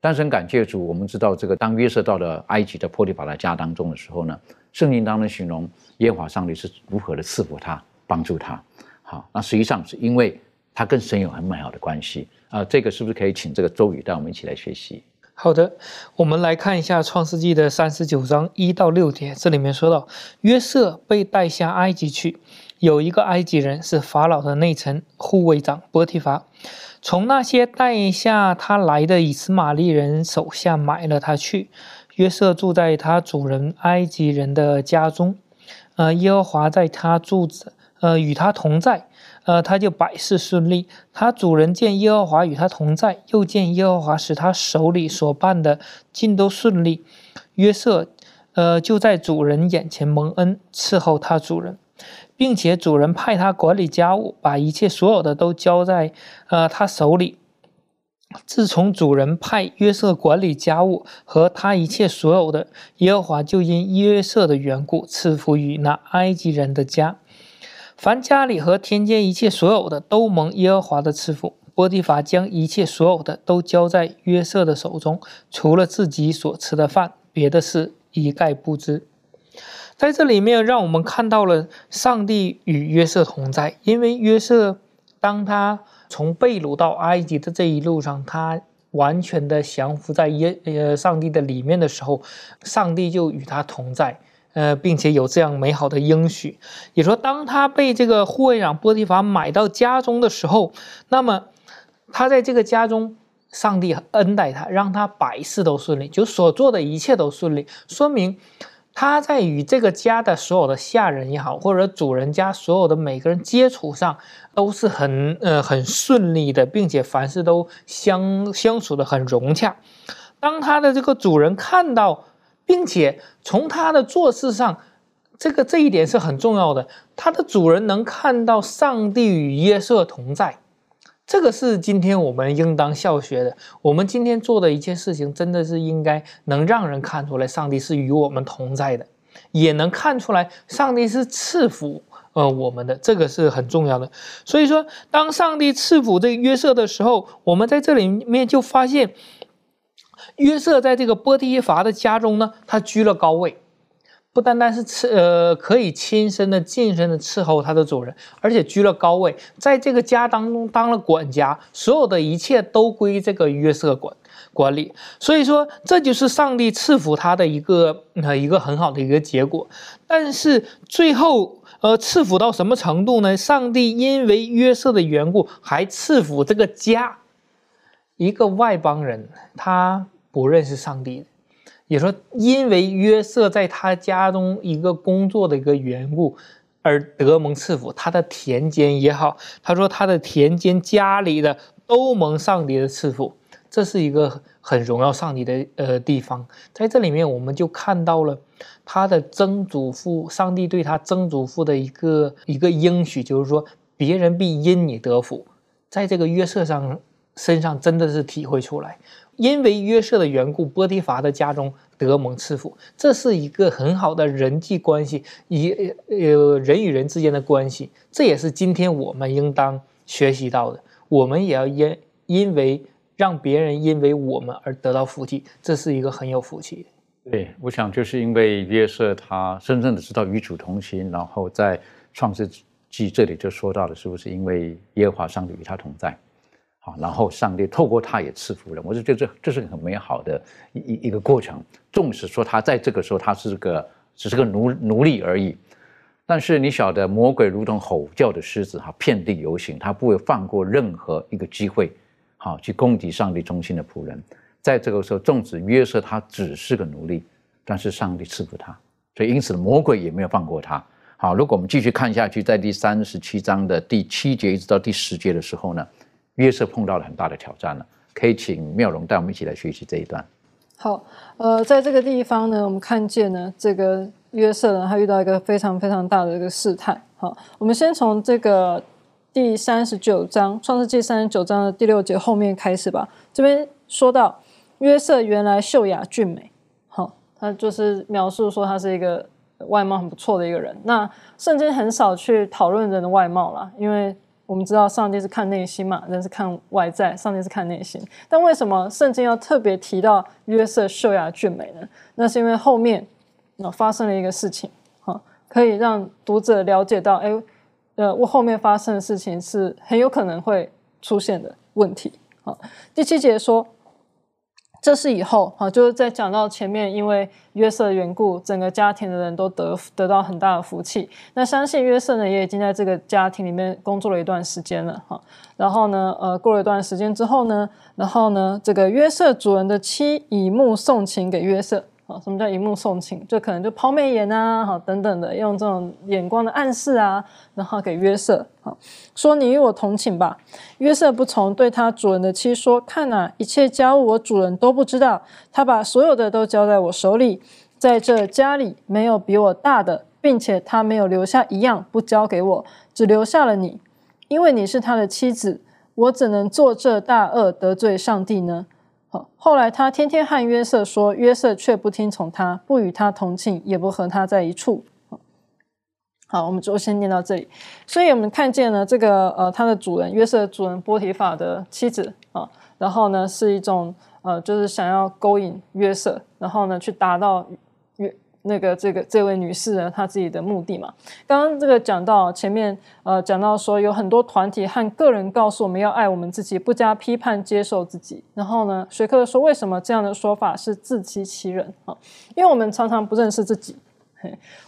但是很感谢主，我们知道这个当约瑟到了埃及的波提法的家当中的时候呢，圣经当中形容耶和华上帝是如何的赐福他、帮助他。好，那实际上是因为他跟神有很美好的关系啊。这个是不是可以请这个周宇带我们一起来学习？好的，我们来看一下创世纪的三十九章一到六节，这里面说到约瑟被带下埃及去，有一个埃及人是法老的内臣护卫长波提法。从那些带下他来的以斯玛利人手下买了他去。约瑟住在他主人埃及人的家中，呃，耶和华在他住着，呃，与他同在，呃，他就百事顺利。他主人见耶和华与他同在，又见耶和华使他手里所办的尽都顺利，约瑟，呃，就在主人眼前蒙恩，伺候他主人。并且主人派他管理家务，把一切所有的都交在呃他手里。自从主人派约瑟管理家务和他一切所有的，耶和华就因约瑟的缘故赐福于那埃及人的家。凡家里和田间一切所有的都蒙耶和华的赐福。波提法将一切所有的都交在约瑟的手中，除了自己所吃的饭，别的事一概不知。在这里面，让我们看到了上帝与约瑟同在。因为约瑟，当他从贝鲁到埃及的这一路上，他完全的降服在耶呃上帝的里面的时候，上帝就与他同在，呃，并且有这样美好的应许。也说，当他被这个护卫长波提法买到家中的时候，那么他在这个家中，上帝恩待他，让他百事都顺利，就所做的一切都顺利，说明。他在与这个家的所有的下人也好，或者主人家所有的每个人接触上，都是很呃很顺利的，并且凡事都相相处的很融洽。当他的这个主人看到，并且从他的做事上，这个这一点是很重要的。他的主人能看到上帝与约瑟同在，这个是今天我们应当效学的。我们今天做的一件事情，真的是应该能让人看出来，上帝是与我们同在的，也能看出来上帝是赐福呃我们的，这个是很重要的。所以说，当上帝赐福这个约瑟的时候，我们在这里面就发现，约瑟在这个波提乏的家中呢，他居了高位。不单单是伺呃可以亲身的近身的伺候他的主人，而且居了高位，在这个家当中当了管家，所有的一切都归这个约瑟管管理。所以说，这就是上帝赐福他的一个呃一个很好的一个结果。但是最后呃赐福到什么程度呢？上帝因为约瑟的缘故，还赐福这个家，一个外邦人，他不认识上帝。也说，因为约瑟在他家中一个工作的一个缘故，而得蒙赐福。他的田间也好，他说他的田间家里的都蒙上帝的赐福，这是一个很荣耀上帝的呃地方。在这里面，我们就看到了他的曾祖父，上帝对他曾祖父的一个一个应许，就是说别人必因你得福。在这个约瑟上身上，真的是体会出来。因为约瑟的缘故，波提乏的家中得蒙赐福，这是一个很好的人际关系，以呃人与人之间的关系，这也是今天我们应当学习到的。我们也要因因为让别人因为我们而得到福气，这是一个很有福气。对，我想就是因为约瑟他深深的知道与主同行，然后在创世纪这里就说到了，是不是因为耶和华上帝与他同在？好，然后上帝透过他也赐福人，我就觉得这这是很美好的一一一个过程。纵使说他在这个时候他是个只是个奴奴隶而已，但是你晓得魔鬼如同吼叫的狮子，哈，遍地游行，他不会放过任何一个机会，好去攻击上帝中心的仆人。在这个时候，纵使约瑟他只是个奴隶，但是上帝赐福他，所以因此魔鬼也没有放过他。好，如果我们继续看下去，在第三十七章的第七节一直到第十节的时候呢？约瑟碰到了很大的挑战了，可以请妙容带我们一起来学习这一段。好，呃，在这个地方呢，我们看见呢，这个约瑟呢，他遇到一个非常非常大的一个试探。好，我们先从这个第三十九章《创世纪》三十九章的第六节后面开始吧。这边说到约瑟原来秀雅俊美，好，他就是描述说他是一个外貌很不错的一个人。那圣经很少去讨论人的外貌啦，因为。我们知道上帝是看内心嘛，人是看外在，上帝是看内心。但为什么圣经要特别提到约瑟秀雅俊美呢？那是因为后面那发生了一个事情，哈，可以让读者了解到，哎，呃，我后面发生的事情是很有可能会出现的问题。好，第七节说。这是以后哈，就是在讲到前面，因为约瑟的缘故，整个家庭的人都得得到很大的福气。那相信约瑟呢，也已经在这个家庭里面工作了一段时间了哈。然后呢，呃，过了一段时间之后呢，然后呢，这个约瑟主人的妻以目送情给约瑟。啊，什么叫一目送情？就可能就抛媚眼啊，好等等的，用这种眼光的暗示啊，然后给约瑟，好说你与我同寝吧。约瑟不从，对他主人的妻说：“看呐，一切家务我主人都不知道，他把所有的都交在我手里，在这家里没有比我大的，并且他没有留下一样不交给我，只留下了你，因为你是他的妻子，我怎能做这大恶得罪上帝呢？”后来他天天和约瑟说，约瑟却不听从他，不与他同寝，也不和他在一处。好，我们就先念到这里。所以我们看见呢这个呃，他的主人约瑟主人波提法的妻子啊，然后呢是一种呃，就是想要勾引约瑟，然后呢去达到。那个这个这位女士呢，她自己的目的嘛。刚刚这个讲到前面，呃，讲到说有很多团体和个人告诉我们要爱我们自己，不加批判接受自己。然后呢，学科说为什么这样的说法是自欺欺人啊？因为我们常常不认识自己，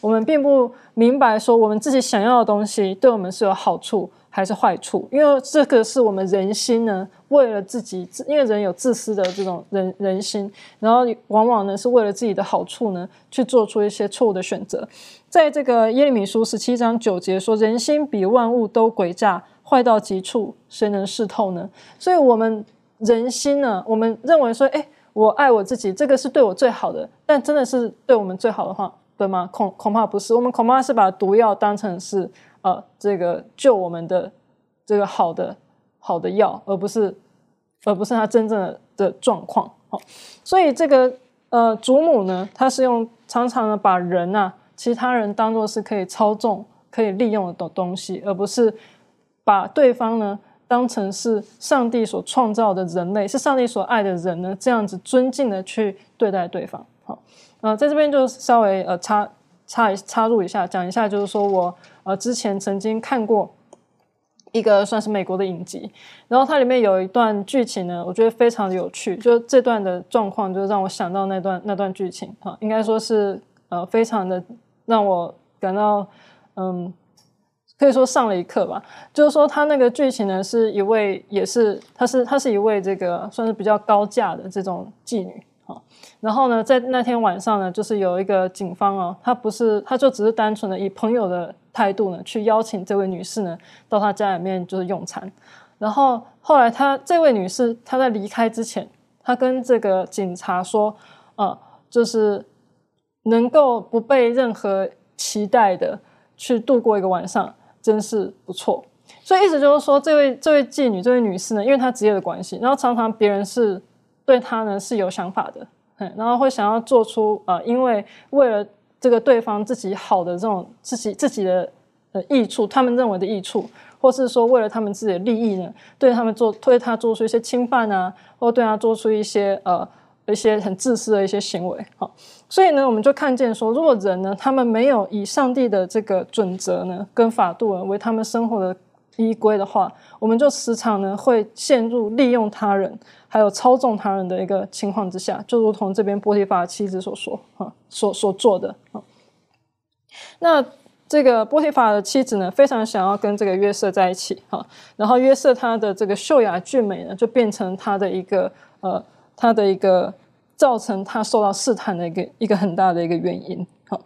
我们并不明白说我们自己想要的东西对我们是有好处。还是坏处，因为这个是我们人心呢，为了自己，因为人有自私的这种人人心，然后往往呢是为了自己的好处呢，去做出一些错误的选择。在这个耶利米书十七章九节说：“人心比万物都诡诈，坏到极处，谁能视透呢？”所以，我们人心呢，我们认为说：“哎，我爱我自己，这个是对我最好的。”但真的是对我们最好的话，对吗？恐恐怕不是，我们恐怕是把毒药当成是。呃，这个救我们的这个好的好的药，而不是而不是他真正的的状况。好，所以这个呃祖母呢，他是用常常的把人啊其他人当做是可以操纵、可以利用的东东西，而不是把对方呢当成是上帝所创造的人类，是上帝所爱的人呢，这样子尊敬的去对待对方。好，呃，在这边就稍微呃插插一插入一下，讲一下，就是说我呃之前曾经看过一个算是美国的影集，然后它里面有一段剧情呢，我觉得非常的有趣，就这段的状况就让我想到那段那段剧情啊，应该说是呃非常的让我感到嗯。可以说上了一课吧，就是说他那个剧情呢，是一位也是，他是他是一位这个算是比较高价的这种妓女。然后呢，在那天晚上呢，就是有一个警方哦，他不是，他就只是单纯的以朋友的态度呢，去邀请这位女士呢到他家里面就是用餐。然后后来他这位女士她在离开之前，她跟这个警察说，呃，就是能够不被任何期待的去度过一个晚上。真是不错，所以意思就是说，这位这位妓女，这位女士呢，因为她职业的关系，然后常常别人是对她呢是有想法的，然后会想要做出呃，因为为了这个对方自己好的这种自己自己的呃益处，他们认为的益处，或是说为了他们自己的利益呢，对他们做对他做出一些侵犯啊，或对他做出一些呃。一些很自私的一些行为，好，所以呢，我们就看见说，如果人呢，他们没有以上帝的这个准则呢，跟法度为他们生活的依归的话，我们就时常呢会陷入利用他人，还有操纵他人的一个情况之下，就如同这边波提法的妻子所说，哈，所所做的，啊，那这个波提法的妻子呢，非常想要跟这个约瑟在一起，哈，然后约瑟他的这个秀雅俊美呢，就变成他的一个呃。他的一个造成他受到试探的一个一个很大的一个原因。好，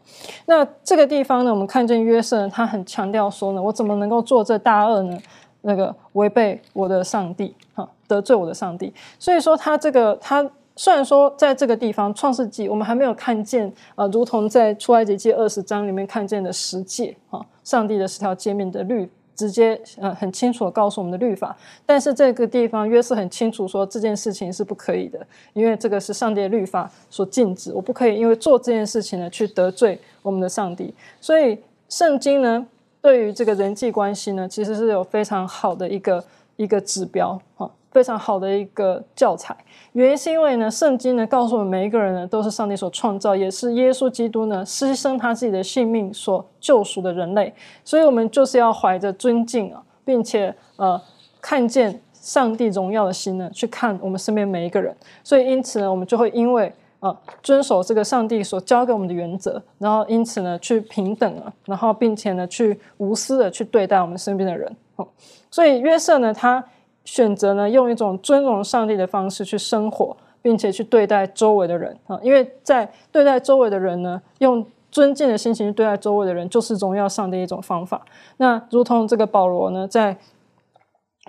那这个地方呢，我们看见约瑟，他很强调说呢，我怎么能够做这大恶呢？那个违背我的上帝，哈，得罪我的上帝。所以说，他这个他虽然说在这个地方创世纪，我们还没有看见啊，如同在出埃及记二十章里面看见的十诫，哈，上帝的十条诫命的律。直接呃很清楚的告诉我们的律法，但是这个地方约瑟很清楚说这件事情是不可以的，因为这个是上帝的律法所禁止，我不可以因为做这件事情呢去得罪我们的上帝。所以圣经呢对于这个人际关系呢其实是有非常好的一个一个指标哈。非常好的一个教材，原因是因为呢，圣经呢告诉我们每一个人呢都是上帝所创造，也是耶稣基督呢牺牲他自己的性命所救赎的人类，所以我们就是要怀着尊敬啊，并且呃看见上帝荣耀的心呢去看我们身边每一个人，所以因此呢，我们就会因为呃遵守这个上帝所教给我们的原则，然后因此呢去平等啊，然后并且呢去无私的去对待我们身边的人。哦，所以约瑟呢他。选择呢，用一种尊荣上帝的方式去生活，并且去对待周围的人啊，因为在对待周围的人呢，用尊敬的心情去对待周围的人，就是荣耀上帝一种方法。那如同这个保罗呢，在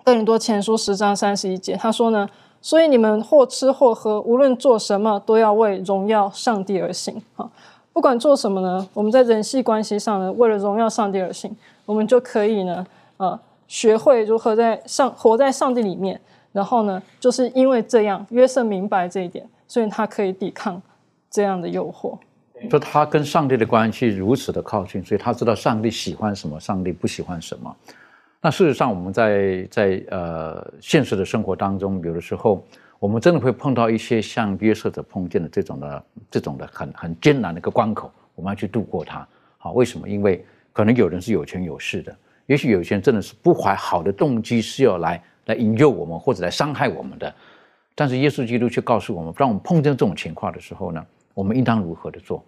哥林多前书十章三十一节，他说呢，所以你们或吃或喝，无论做什么，都要为荣耀上帝而行啊。不管做什么呢，我们在人际关系上呢，为了荣耀上帝而行，我们就可以呢，呃。学会如何在上活在上帝里面，然后呢，就是因为这样，约瑟明白这一点，所以他可以抵抗这样的诱惑。说他跟上帝的关系如此的靠近，所以他知道上帝喜欢什么，上帝不喜欢什么。那事实上，我们在在呃现实的生活当中，有的时候我们真的会碰到一些像约瑟者碰见的这种的这种的很很艰难的一个关口，我们要去度过它。好，为什么？因为可能有人是有权有势的。也许有些人真的是不怀好的动机，是要来来引诱我们或者来伤害我们的。但是耶稣基督却告诉我们，当我们碰见这种情况的时候呢，我们应当如何的做？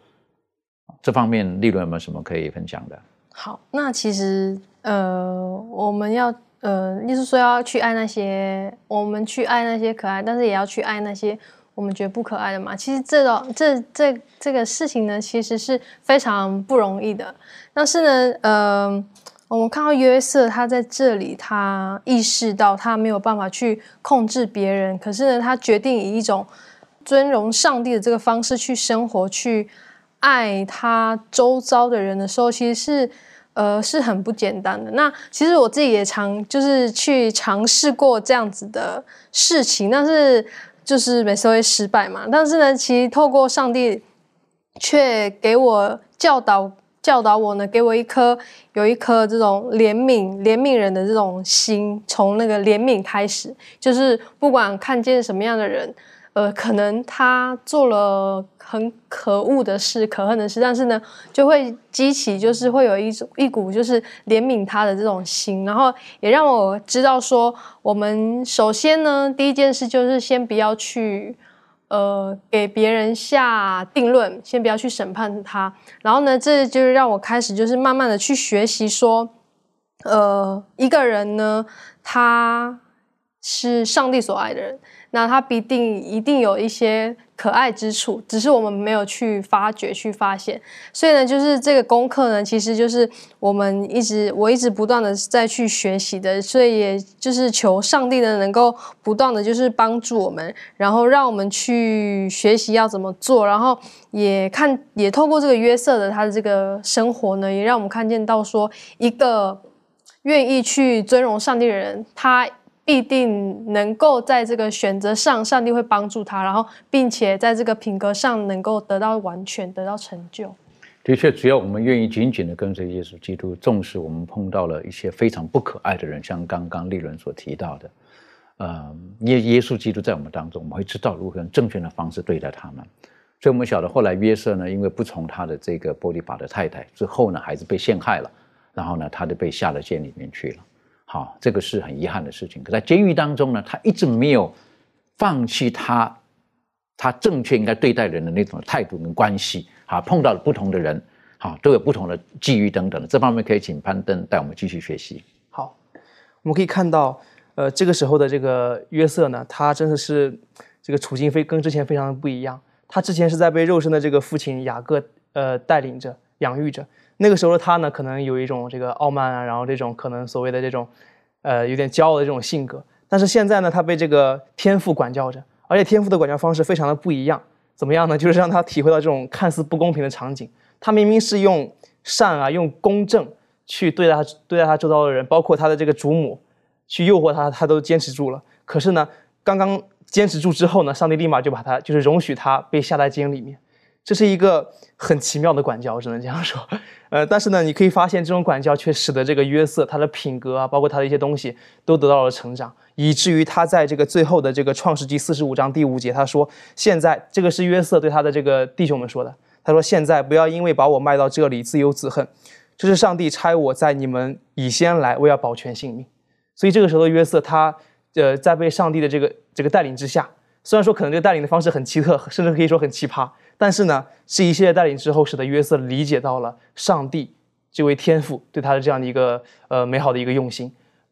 这方面利润有没有什么可以分享的？好，那其实呃，我们要呃，就是说要去爱那些，我们去爱那些可爱，但是也要去爱那些我们觉得不可爱的嘛。其实这种这这这个事情呢，其实是非常不容易的。但是呢，呃。我们看到约瑟，他在这里，他意识到他没有办法去控制别人，可是呢，他决定以一种尊荣上帝的这个方式去生活，去爱他周遭的人的时候，其实是呃，是很不简单的。那其实我自己也尝，就是去尝试过这样子的事情，但是就是每次会失败嘛。但是呢，其实透过上帝，却给我教导教导我呢，给我一颗有一颗这种怜悯怜悯人的这种心，从那个怜悯开始，就是不管看见什么样的人。呃，可能他做了很可恶的事、可恨的事，但是呢，就会激起，就是会有一种一股就是怜悯他的这种心，然后也让我知道说，我们首先呢，第一件事就是先不要去呃给别人下定论，先不要去审判他，然后呢，这就是让我开始就是慢慢的去学习说，呃，一个人呢，他是上帝所爱的人。那他必定一定有一些可爱之处，只是我们没有去发掘、去发现。所以呢，就是这个功课呢，其实就是我们一直我一直不断的在去学习的。所以也就是求上帝呢，能够不断的就是帮助我们，然后让我们去学习要怎么做，然后也看也透过这个约瑟的他的这个生活呢，也让我们看见到说，一个愿意去尊荣上帝的人，他。必定能够在这个选择上，上帝会帮助他，然后并且在这个品格上能够得到完全，得到成就。的确，只要我们愿意紧紧的跟随耶稣基督，纵使我们碰到了一些非常不可爱的人，像刚刚利伦所提到的，呃，耶耶稣基督在我们当中，我们会知道如何用正确的方式对待他们。所以，我们晓得后来约瑟呢，因为不从他的这个波利法的太太之后呢，孩子被陷害了，然后呢，他就被下了监里面去了。好，这个是很遗憾的事情。可在监狱当中呢，他一直没有放弃他他正确应该对待人的那种态度跟关系。好，碰到了不同的人，好，都有不同的际遇等等。这方面可以请攀登带我们继续学习。好，我们可以看到，呃，这个时候的这个约瑟呢，他真的是这个处境非跟之前非常的不一样。他之前是在被肉身的这个父亲雅各呃带领着养育着。那个时候的他呢，可能有一种这个傲慢啊，然后这种可能所谓的这种，呃，有点骄傲的这种性格。但是现在呢，他被这个天赋管教着，而且天赋的管教方式非常的不一样。怎么样呢？就是让他体会到这种看似不公平的场景。他明明是用善啊，用公正去对待他对待他周遭的人，包括他的这个祖母，去诱惑他，他都坚持住了。可是呢，刚刚坚持住之后呢，上帝立马就把他就是容许他被下在监里面。这是一个很奇妙的管教，我只能这样说。呃，但是呢，你可以发现这种管教却使得这个约瑟他的品格啊，包括他的一些东西都得到了成长，以至于他在这个最后的这个创世纪四十五章第五节，他说：“现在这个是约瑟对他的这个弟兄们说的。他说：现在不要因为把我卖到这里自由自恨，这是上帝差我在你们以先来，我要保全性命。所以这个时候的约瑟，他呃在被上帝的这个这个带领之下，虽然说可能这个带领的方式很奇特，甚至可以说很奇葩。”但是呢，是一系列带领之后，使得约瑟理解到了上帝这位天父对他的这样的一个呃美好的一个用心，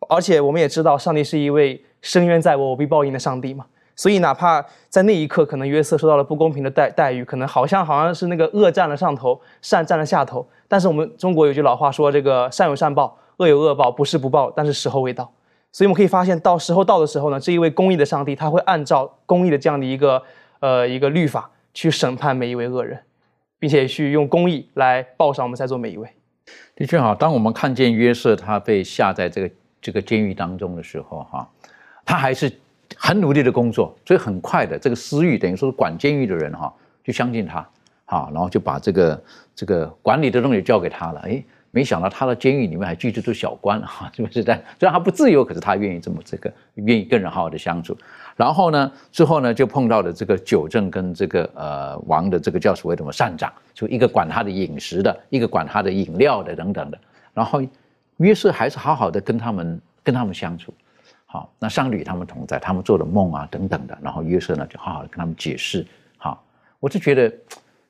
而且我们也知道，上帝是一位深渊在我，我必报应的上帝嘛。所以哪怕在那一刻，可能约瑟受到了不公平的待待遇，可能好像好像是那个恶占了上头，善占了下头。但是我们中国有句老话说：“这个善有善报，恶有恶报，不是不报，但是时候未到。”所以我们可以发现，到时候到的时候呢，这一位公义的上帝，他会按照公义的这样的一个呃一个律法。去审判每一位恶人，并且去用公义来报上我们在座每一位。的确哈，当我们看见约瑟他被下在这个这个监狱当中的时候哈，他还是很努力的工作，所以很快的这个私欲等于说是管监狱的人哈就相信他，好，然后就把这个这个管理的东西交给他了。哎，没想到他的监狱里面还居住着小官哈，是不是？但虽然他不自由，可是他愿意这么这个愿意跟人好好的相处。然后呢，之后呢，就碰到了这个九正跟这个呃王的这个叫所谓什么善长，就一个管他的饮食的，一个管他的饮料的等等的。然后约瑟还是好好的跟他们跟他们相处，好，那上帝与他们同在，他们做的梦啊等等的。然后约瑟呢就好好的跟他们解释，好，我就觉得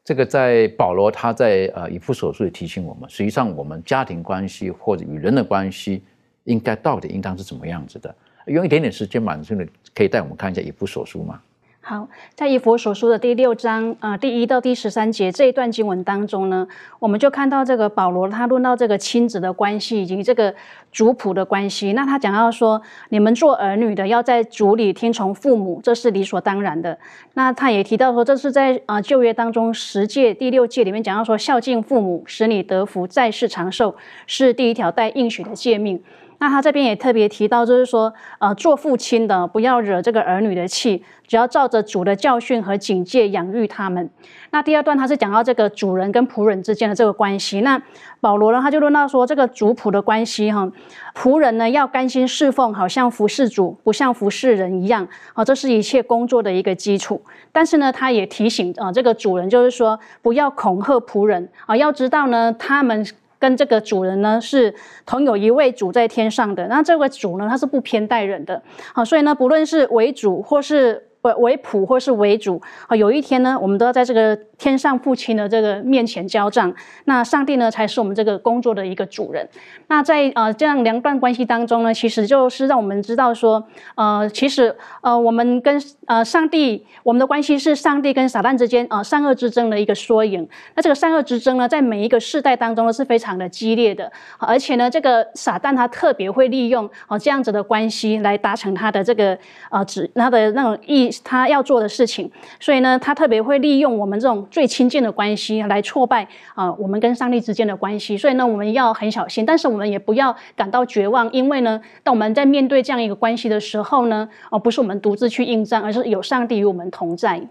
这个在保罗他在呃以弗所书也提醒我们，实际上我们家庭关系或者与人的关系应该到底应当是怎么样子的。用一点点时间，满顺的可以带我们看一下《以弗所书》吗？好，在以佛所书的第六章，呃，第一到第十三节这一段经文当中呢，我们就看到这个保罗他论到这个亲子的关系以及这个族谱的关系。那他讲到说，你们做儿女的要在族里听从父母，这是理所当然的。那他也提到说，这是在啊旧约当中十诫第六诫里面讲到说，孝敬父母，使你得福，在世长寿，是第一条带应许的诫命。那他这边也特别提到，就是说，呃，做父亲的不要惹这个儿女的气，只要照着主的教训和警戒养育他们。那第二段他是讲到这个主人跟仆人之间的这个关系。那保罗呢，他就论到说，这个主仆的关系哈，仆人呢要甘心侍奉，好像服侍主，不像服侍人一样，啊，这是一切工作的一个基础。但是呢，他也提醒啊，这个主人就是说，不要恐吓仆人啊，要知道呢，他们。跟这个主人呢是同有一位主在天上的，那这位主呢他是不偏待人的，好，所以呢不论是为主或是。为为仆或是为主啊，有一天呢，我们都要在这个天上父亲的这个面前交账。那上帝呢，才是我们这个工作的一个主人。那在呃这样两段关系当中呢，其实就是让我们知道说，呃，其实呃我们跟呃上帝，我们的关系是上帝跟撒旦之间啊善恶之争的一个缩影。那这个善恶之争呢，在每一个世代当中呢是非常的激烈的，而且呢，这个撒旦他特别会利用啊这样子的关系来达成他的这个呃指他的那种意。他要做的事情，所以呢，他特别会利用我们这种最亲近的关系来挫败啊，我们跟上帝之间的关系。所以呢，我们要很小心，但是我们也不要感到绝望，因为呢，当我们在面对这样一个关系的时候呢，哦，不是我们独自去应战，而是有上帝与我们同在。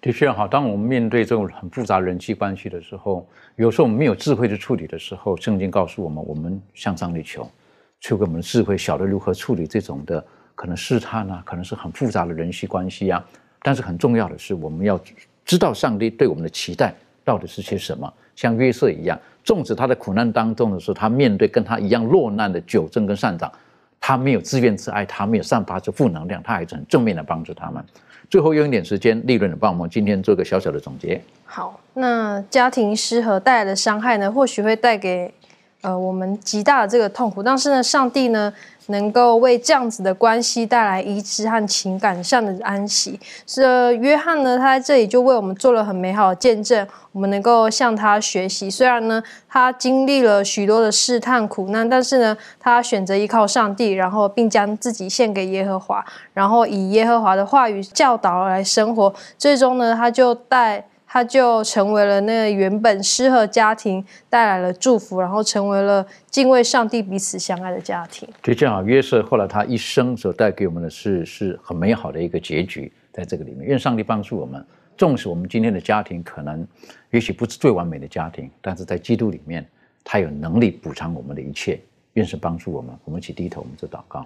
的确好，当我们面对这种很复杂人际关系的时候，有时候我们没有智慧去处理的时候，圣经告诉我们，我们向上帝求，求给我们智慧，晓得如何处理这种的。可能试探啊，可能是很复杂的人际关系啊，但是很重要的是，我们要知道上帝对我们的期待到底是些什么。像约瑟一样，纵使他在苦难当中的时候，他面对跟他一样落难的九正跟善长，他没有自怨自艾，他没有散发出负能量，他还是很正面的帮助他们。最后用一点时间，利润的帮我们今天做个小小的总结。好，那家庭失和带来的伤害呢，或许会带给呃我们极大的这个痛苦，但是呢，上帝呢？能够为这样子的关系带来医治和情感上的安息，是约翰呢，他在这里就为我们做了很美好的见证。我们能够向他学习，虽然呢，他经历了许多的试探苦难，但是呢，他选择依靠上帝，然后并将自己献给耶和华，然后以耶和华的话语教导来生活。最终呢，他就带。他就成为了那原本失和家庭带来了祝福，然后成为了敬畏上帝、彼此相爱的家庭。就这样约瑟后来他一生所带给我们的是是很美好的一个结局，在这个里面，愿上帝帮助我们。纵使我们今天的家庭可能也许不是最完美的家庭，但是在基督里面，他有能力补偿我们的一切。愿神帮助我们，我们一起低头，我们做祷告。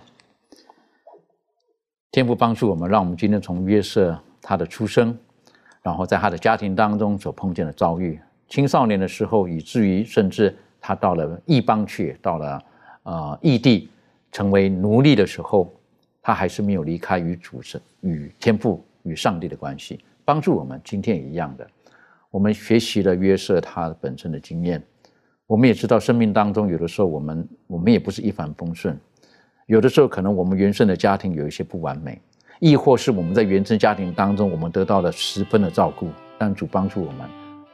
天父帮助我们，让我们今天从约瑟他的出生。然后在他的家庭当中所碰见的遭遇，青少年的时候，以至于甚至他到了异邦去，到了呃异地，成为奴隶的时候，他还是没有离开与主神、与天父、与上帝的关系，帮助我们。今天也一样的，我们学习了约瑟他本身的经验，我们也知道生命当中有的时候我们我们也不是一帆风顺，有的时候可能我们原生的家庭有一些不完美。亦或是我们在原生家庭当中，我们得到了十分的照顾，但主帮助我们，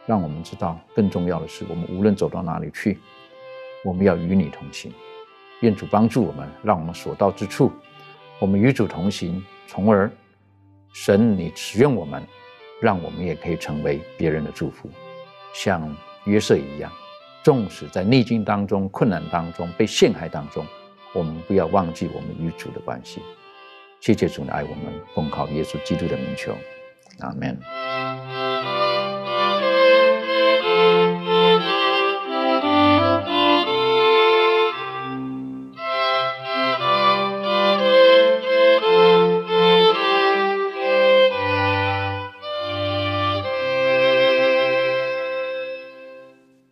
让我们知道更重要的是，我们无论走到哪里去，我们要与你同行。愿主帮助我们，让我们所到之处，我们与主同行，从而神你使用我们，让我们也可以成为别人的祝福，像约瑟一样，纵使在逆境当中、困难当中、被陷害当中，我们不要忘记我们与主的关系。谢谢主爱我们，奉靠耶稣基督的名求，阿门。